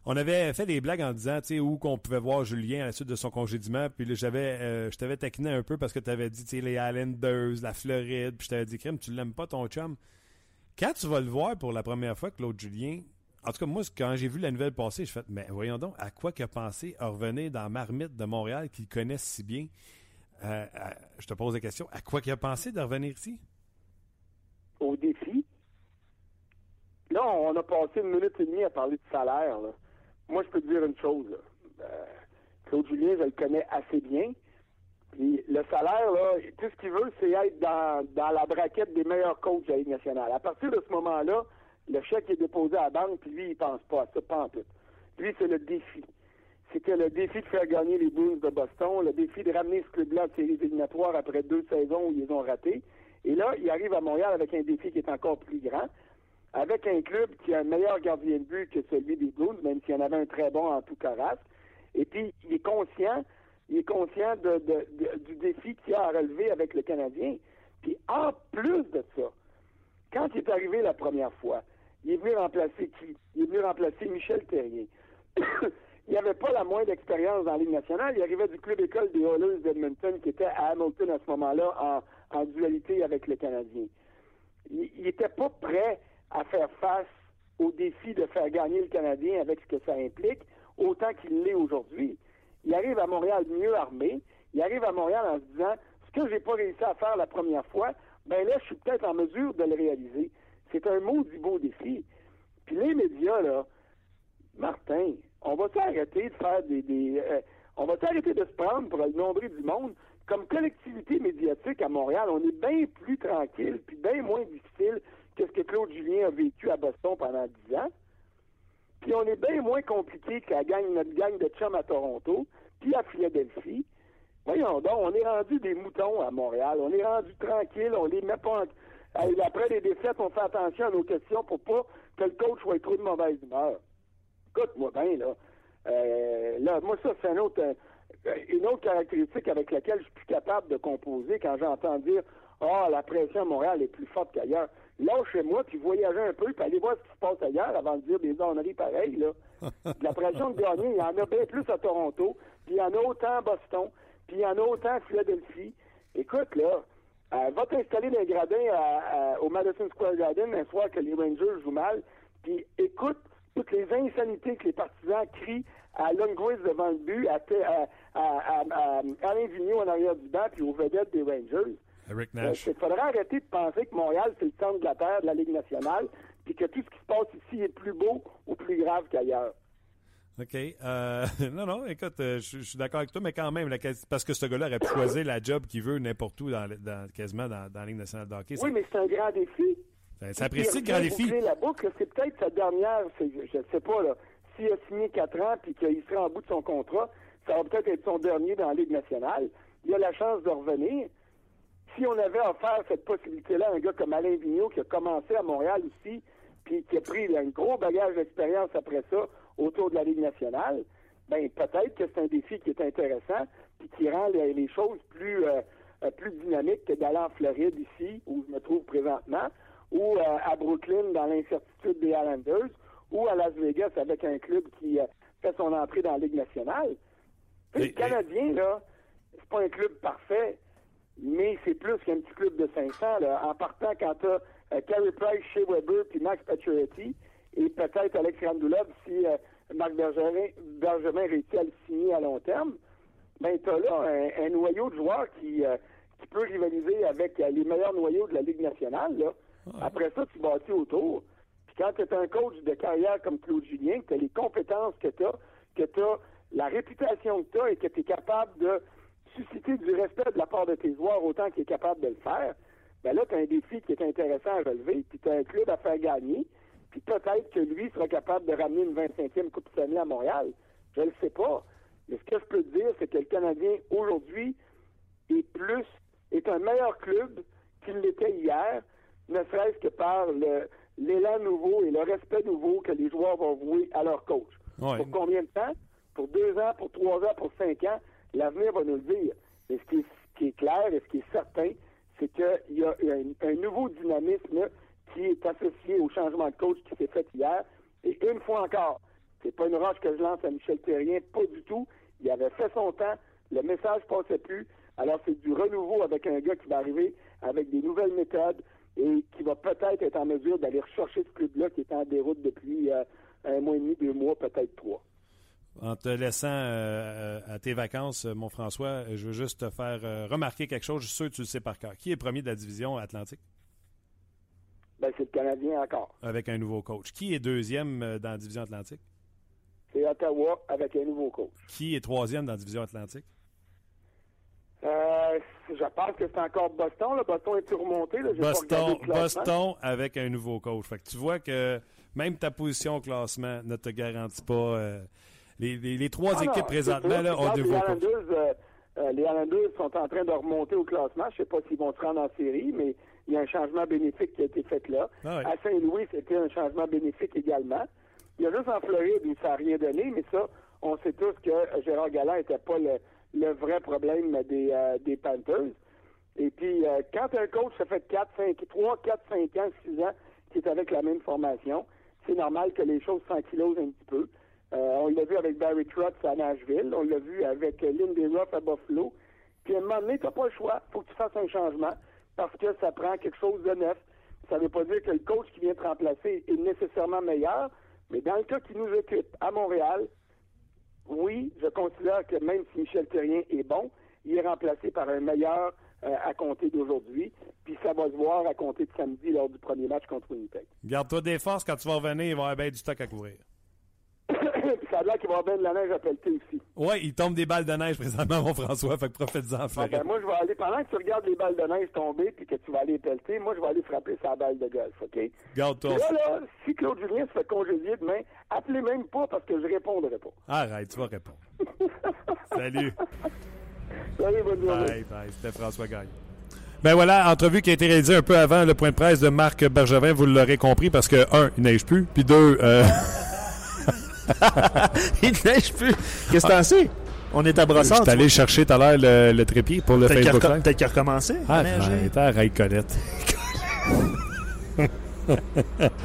On avait fait des blagues en disant, tu sais, où qu'on pouvait voir Julien à la suite de son congédiement. Puis là, j'avais, euh, je t'avais taquiné un peu parce que tu avais dit, tu sais, les Islanders, la Floride. Puis je t'avais dit, crème, tu l'aimes pas ton chum. Quand tu vas le voir pour la première fois, Claude Julien, en tout cas, moi, quand j'ai vu la nouvelle passer, je fais, mais voyons donc, à quoi qu'il a pensé à revenir dans Marmite de Montréal qu'il connaît si bien? Euh, euh, je te pose la question, à quoi qu'il a pensé de revenir ici? Au défi? Là, on a passé une minute et demie à parler de salaire. Moi, je peux te dire une chose. Euh, Claude Julien, je le connais assez bien. Puis le salaire, là, tout ce qu'il veut, c'est être dans, dans la braquette des meilleurs coachs de la Ligue nationale. À partir de ce moment-là, le chèque est déposé à la banque, puis lui, il pense pas à ça, pas en tout. Lui, c'est le défi. C'était le défi de faire gagner les Blues de Boston, le défi de ramener ce club-là de séries éliminatoires après deux saisons où ils ont raté. Et là, il arrive à Montréal avec un défi qui est encore plus grand, avec un club qui a un meilleur gardien de but que celui des Blues, même s'il y en avait un très bon en tout cas. Et puis, il est conscient, il est conscient du défi qu'il a à relever avec le Canadien. Puis, en plus de ça, quand il est arrivé la première fois, il est venu remplacer qui? Il est venu remplacer Michel Terrier. *coughs* il n'avait pas la moindre expérience dans la Ligue nationale. Il arrivait du club école des Oilers d'Edmonton, qui était à Hamilton à ce moment-là, en, dualité avec le Canadien. Il n'était pas prêt à faire face au défi de faire gagner le Canadien avec ce que ça implique, autant qu'il l'est aujourd'hui. Il arrive à Montréal mieux armé. Il arrive à Montréal en se disant, ce que j'ai pas réussi à faire la première fois, ben là, je suis peut-être en mesure de le réaliser. C'est un maudit beau défi. Puis les médias, là, Martin, on va s'arrêter de faire des... Euh, on va s'arrêter de se prendre pour le nombril du monde. Comme collectivité médiatique à Montréal, on est bien plus tranquille, puis bien moins difficile que ce que Claude Julien a vécu à Boston pendant dix ans. Puis on est bien moins compliqué qu'à gang, notre gang de chums à Toronto, puis à Philadelphie. Voyons donc, on est rendu des moutons à Montréal. On est rendu tranquille, on les met pas en après les défaites, on fait attention à nos questions pour pas que le coach soit trop de mauvaise humeur. Écoute-moi bien, là. Euh, là, moi, ça, c'est autre, euh, une autre caractéristique avec laquelle je suis plus capable de composer quand j'entends dire Ah, la pression à Montréal est plus forte qu'ailleurs. Là, chez moi, puis voyager un peu, puis aller voir ce qui se passe ailleurs avant de dire des donneries pareilles, là. *laughs* la pression de gagner, il y en a bien plus à Toronto, puis il y en a autant à Boston, puis il y en a autant à Philadelphie. Écoute, là, Euh, va t'installer dans les gradins à- à- au Madison Square Garden un soir que les Rangers jouent mal, puis écoute toutes les insanités que les partisans crient à Lundqvist devant le but, à, à, à- à- à Alain Vigneault en arrière du banc, puis aux vedettes des Rangers. Rick Euh, Nash. Il faudrait arrêter de penser que Montréal, c'est le centre de la Terre, de la Ligue nationale, puis que tout ce qui se passe ici est plus beau ou plus grave qu'ailleurs. OK. Euh, *laughs* non, non, écoute, euh, je suis d'accord avec toi, mais quand même, la parce que ce gars-là aurait pu choisir la job qu'il veut n'importe où, dans, quasiment dans, dans la Ligue nationale de hockey. Oui, mais c'est un grand défi. Ça, ça apprécie le grand défi. la boucle, c'est peut-être sa dernière, je ne sais pas, là. S'il a signé 4 ans puis qu'il sera en bout de son contrat, ça va peut-être être son dernier dans la Ligue nationale. Il a la chance de revenir. Si on avait offert cette possibilité-là à un gars comme Alain Vigneault qui a commencé à Montréal aussi, puis qui a pris un gros bagage d'expérience après ça autour de la Ligue nationale, ben peut-être que c'est un défi qui est intéressant puis qui rend les, les choses plus euh, plus dynamiques que d'aller en Floride ici où je me trouve présentement ou euh, à Brooklyn dans l'incertitude des Islanders ou à Las Vegas avec un club qui euh, fait son entrée dans la Ligue nationale. Et- le Canadien là, c'est pas un club parfait, mais c'est plus qu'un petit club de 500 là. En partant quand t'as Carey Price, Shea Weber puis Max Pacioretty et peut-être Alex Randulov si euh, Marc Bergerin, Bergevin réussit à le signer à long terme, ben t'as là un, un noyau de joueurs qui, euh, qui peut rivaliser avec euh, les meilleurs noyaux de la Ligue nationale. Là. Après ça, tu bâtis autour. Puis quand tu es un coach de carrière comme Claude Julien, que tu as les compétences que tu as, que tu as la réputation que tu as et que tu es capable de susciter du respect de la part de tes joueurs autant qu'il est capable de le faire, ben là, tu as un défi qui est intéressant à relever, puis tu as un club à faire gagner, puis peut-être que lui sera capable de ramener une 25e Coupe Stanley à Montréal. Je ne le sais pas. Mais ce que je peux te dire, c'est que le Canadien, aujourd'hui, est plus, est un meilleur club qu'il l'était hier, ne serait-ce que par le- l'élan nouveau et le respect nouveau que les joueurs vont vouer à leur coach. Ouais. Pour combien de temps? Pour deux ans, pour trois ans, pour cinq ans, l'avenir va nous le dire. Mais ce qui est, ce qui est clair et ce qui est certain, c'est qu'il y a un, un nouveau dynamisme qui est associé au changement de coach qui s'est fait hier. Et une fois encore, c'est pas une roche que je lance à Michel Terrien, pas du tout. Il avait fait son temps, le message passait plus. Alors c'est du renouveau avec un gars qui va arriver avec des nouvelles méthodes et qui va peut-être être en mesure d'aller rechercher ce club-là qui est en déroute depuis euh, un mois et demi, deux mois, peut-être trois. En te laissant euh, à tes vacances, mon François, je veux juste te faire euh, remarquer quelque chose. Je suis sûr que tu le sais par cœur. Qui est premier de la division Atlantique? Ben, c'est le Canadien encore. avec un nouveau coach? Qui est deuxième euh, dans la division Atlantique? C'est Ottawa avec un nouveau coach. Qui est troisième dans la division Atlantique? Euh, je pense que c'est encore Boston. Là. Boston est remonté. Là? J'ai pas Boston, le. Boston avec un nouveau coach. Fait que tu vois que même ta position au classement ne te garantit pas. euh, les, les- les trois Ah non, équipes c'est présentement là, ont des les nouveaux coachs. Euh, les Islanders sont en train de remonter au classement. Je ne sais pas s'ils vont se rendre en série, mais il y a un changement bénéfique qui a été fait là. Ah. À Saint-Louis, c'était un changement bénéfique également. Il y a juste en Floride où ça n'a rien donné, mais ça, on sait tous que Gérard Galland n'était pas le, le vrai problème des, euh, des Panthers. Et puis, euh, quand un coach, ça fait 4, 5, 3, 4, 5 ans, 6 ans, qui est avec la même formation, c'est normal que les choses s'ankylosent un petit peu. Euh, on l'a vu avec Barry Trotz à Nashville, on l'a vu avec Lindy Ruff à Buffalo. Puis à un moment donné, tu n'as pas le choix. Il faut que tu fasses un changement parce que ça prend quelque chose de neuf. Ça ne veut pas dire que le coach qui vient te remplacer est nécessairement meilleur, mais dans le cas qui nous occupe à Montréal, oui, je considère que même si Michel Terrien est bon, il est remplacé par un meilleur euh, à compter d'aujourd'hui. Puis ça va se voir à compter de samedi lors du premier match contre Winnipeg. Garde-toi des forces quand tu vas revenir, il va y avoir du stock à couvrir. Ça a l'air qu'il va y avoir de la neige à pelleter aussi. Ouais, il tombe des balles de neige présentement, mon François, fait que profite-en en Ah, Floride. ben, moi, je vais aller, pendant que tu regardes les balles de neige tomber puis que tu vas aller pelleter, moi, je vais aller frapper sa balle de golf, OK? Garde-toi. Puis là, là, si Claude Julien se fait congédier demain, appelez même pas parce que je répondrai pas. Arrête, tu vas répondre. *laughs* Salut. Salut, bonne journée. Bye, bye. C'était François Gagne. Ben voilà, entrevue qui a été réalisée un peu avant le point de presse de Marc Bergevin, vous l'aurez compris, parce que, un, il neige plus, puis deux, euh, *laughs* Il ne neige plus. Qu'est-ce que t'en sais? On est à je Brossard. suis allé chercher tout à l'heure le, le trépied pour le Facebook Live. peut-être qu'il a recommencé. à neiger. Arrête, arrête, Colette.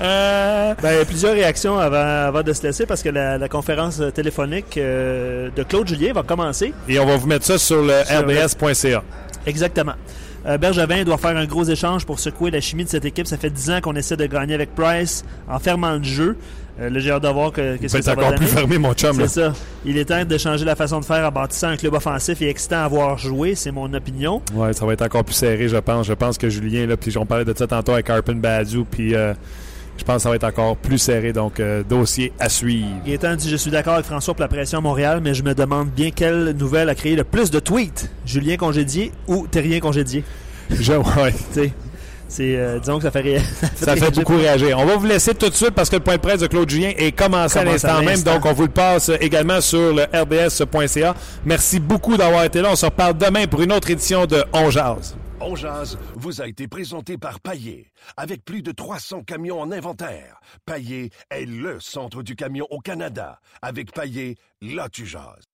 Ben, il y a plusieurs réactions avant, avant de se laisser parce que la, la conférence téléphonique euh, de Claude Julien va commencer. Et on va vous mettre ça sur le Sur le- rbs.ca. Exactement. Euh, Bergevin doit faire un gros échange pour secouer la chimie de cette équipe. Ça fait 10 ans qu'on essaie de gagner avec Price en fermant le jeu. Euh, là, j'ai hâte de voir que, ça être va encore plus fermé, mon chum. C'est ça. Il est temps de changer la façon de faire en bâtissant un club offensif et excitant à voir jouer. C'est mon opinion. Ouais, ça va être encore plus serré, je pense. Je pense que Julien, là, puis on parlait de ça tantôt avec Arpin Bazou, puis euh, je pense que ça va être encore plus serré. Donc, euh, dossier à suivre. Gaétan dit Je suis d'accord avec François pour la pression à Montréal, mais je me demande bien quelle nouvelle a créé le plus de tweets Julien congédié ou Terrien congédié? Je- ouais. C'est, euh, disons que ça fait rire. *laughs* Ça fait beaucoup réagir. On va vous laisser tout de suite parce que le point de presse de Claude Julien est commencé à Commence à l'instant même. Donc, on vous le passe également sur le rbs.ca. Merci beaucoup d'avoir été là. On se reparle demain pour une autre édition de On Jazz. On Jazz vous a été présenté par Paillé. Avec plus de 300 camions en inventaire, Paillé est le centre du camion au Canada. Avec Paillé, là tu jases.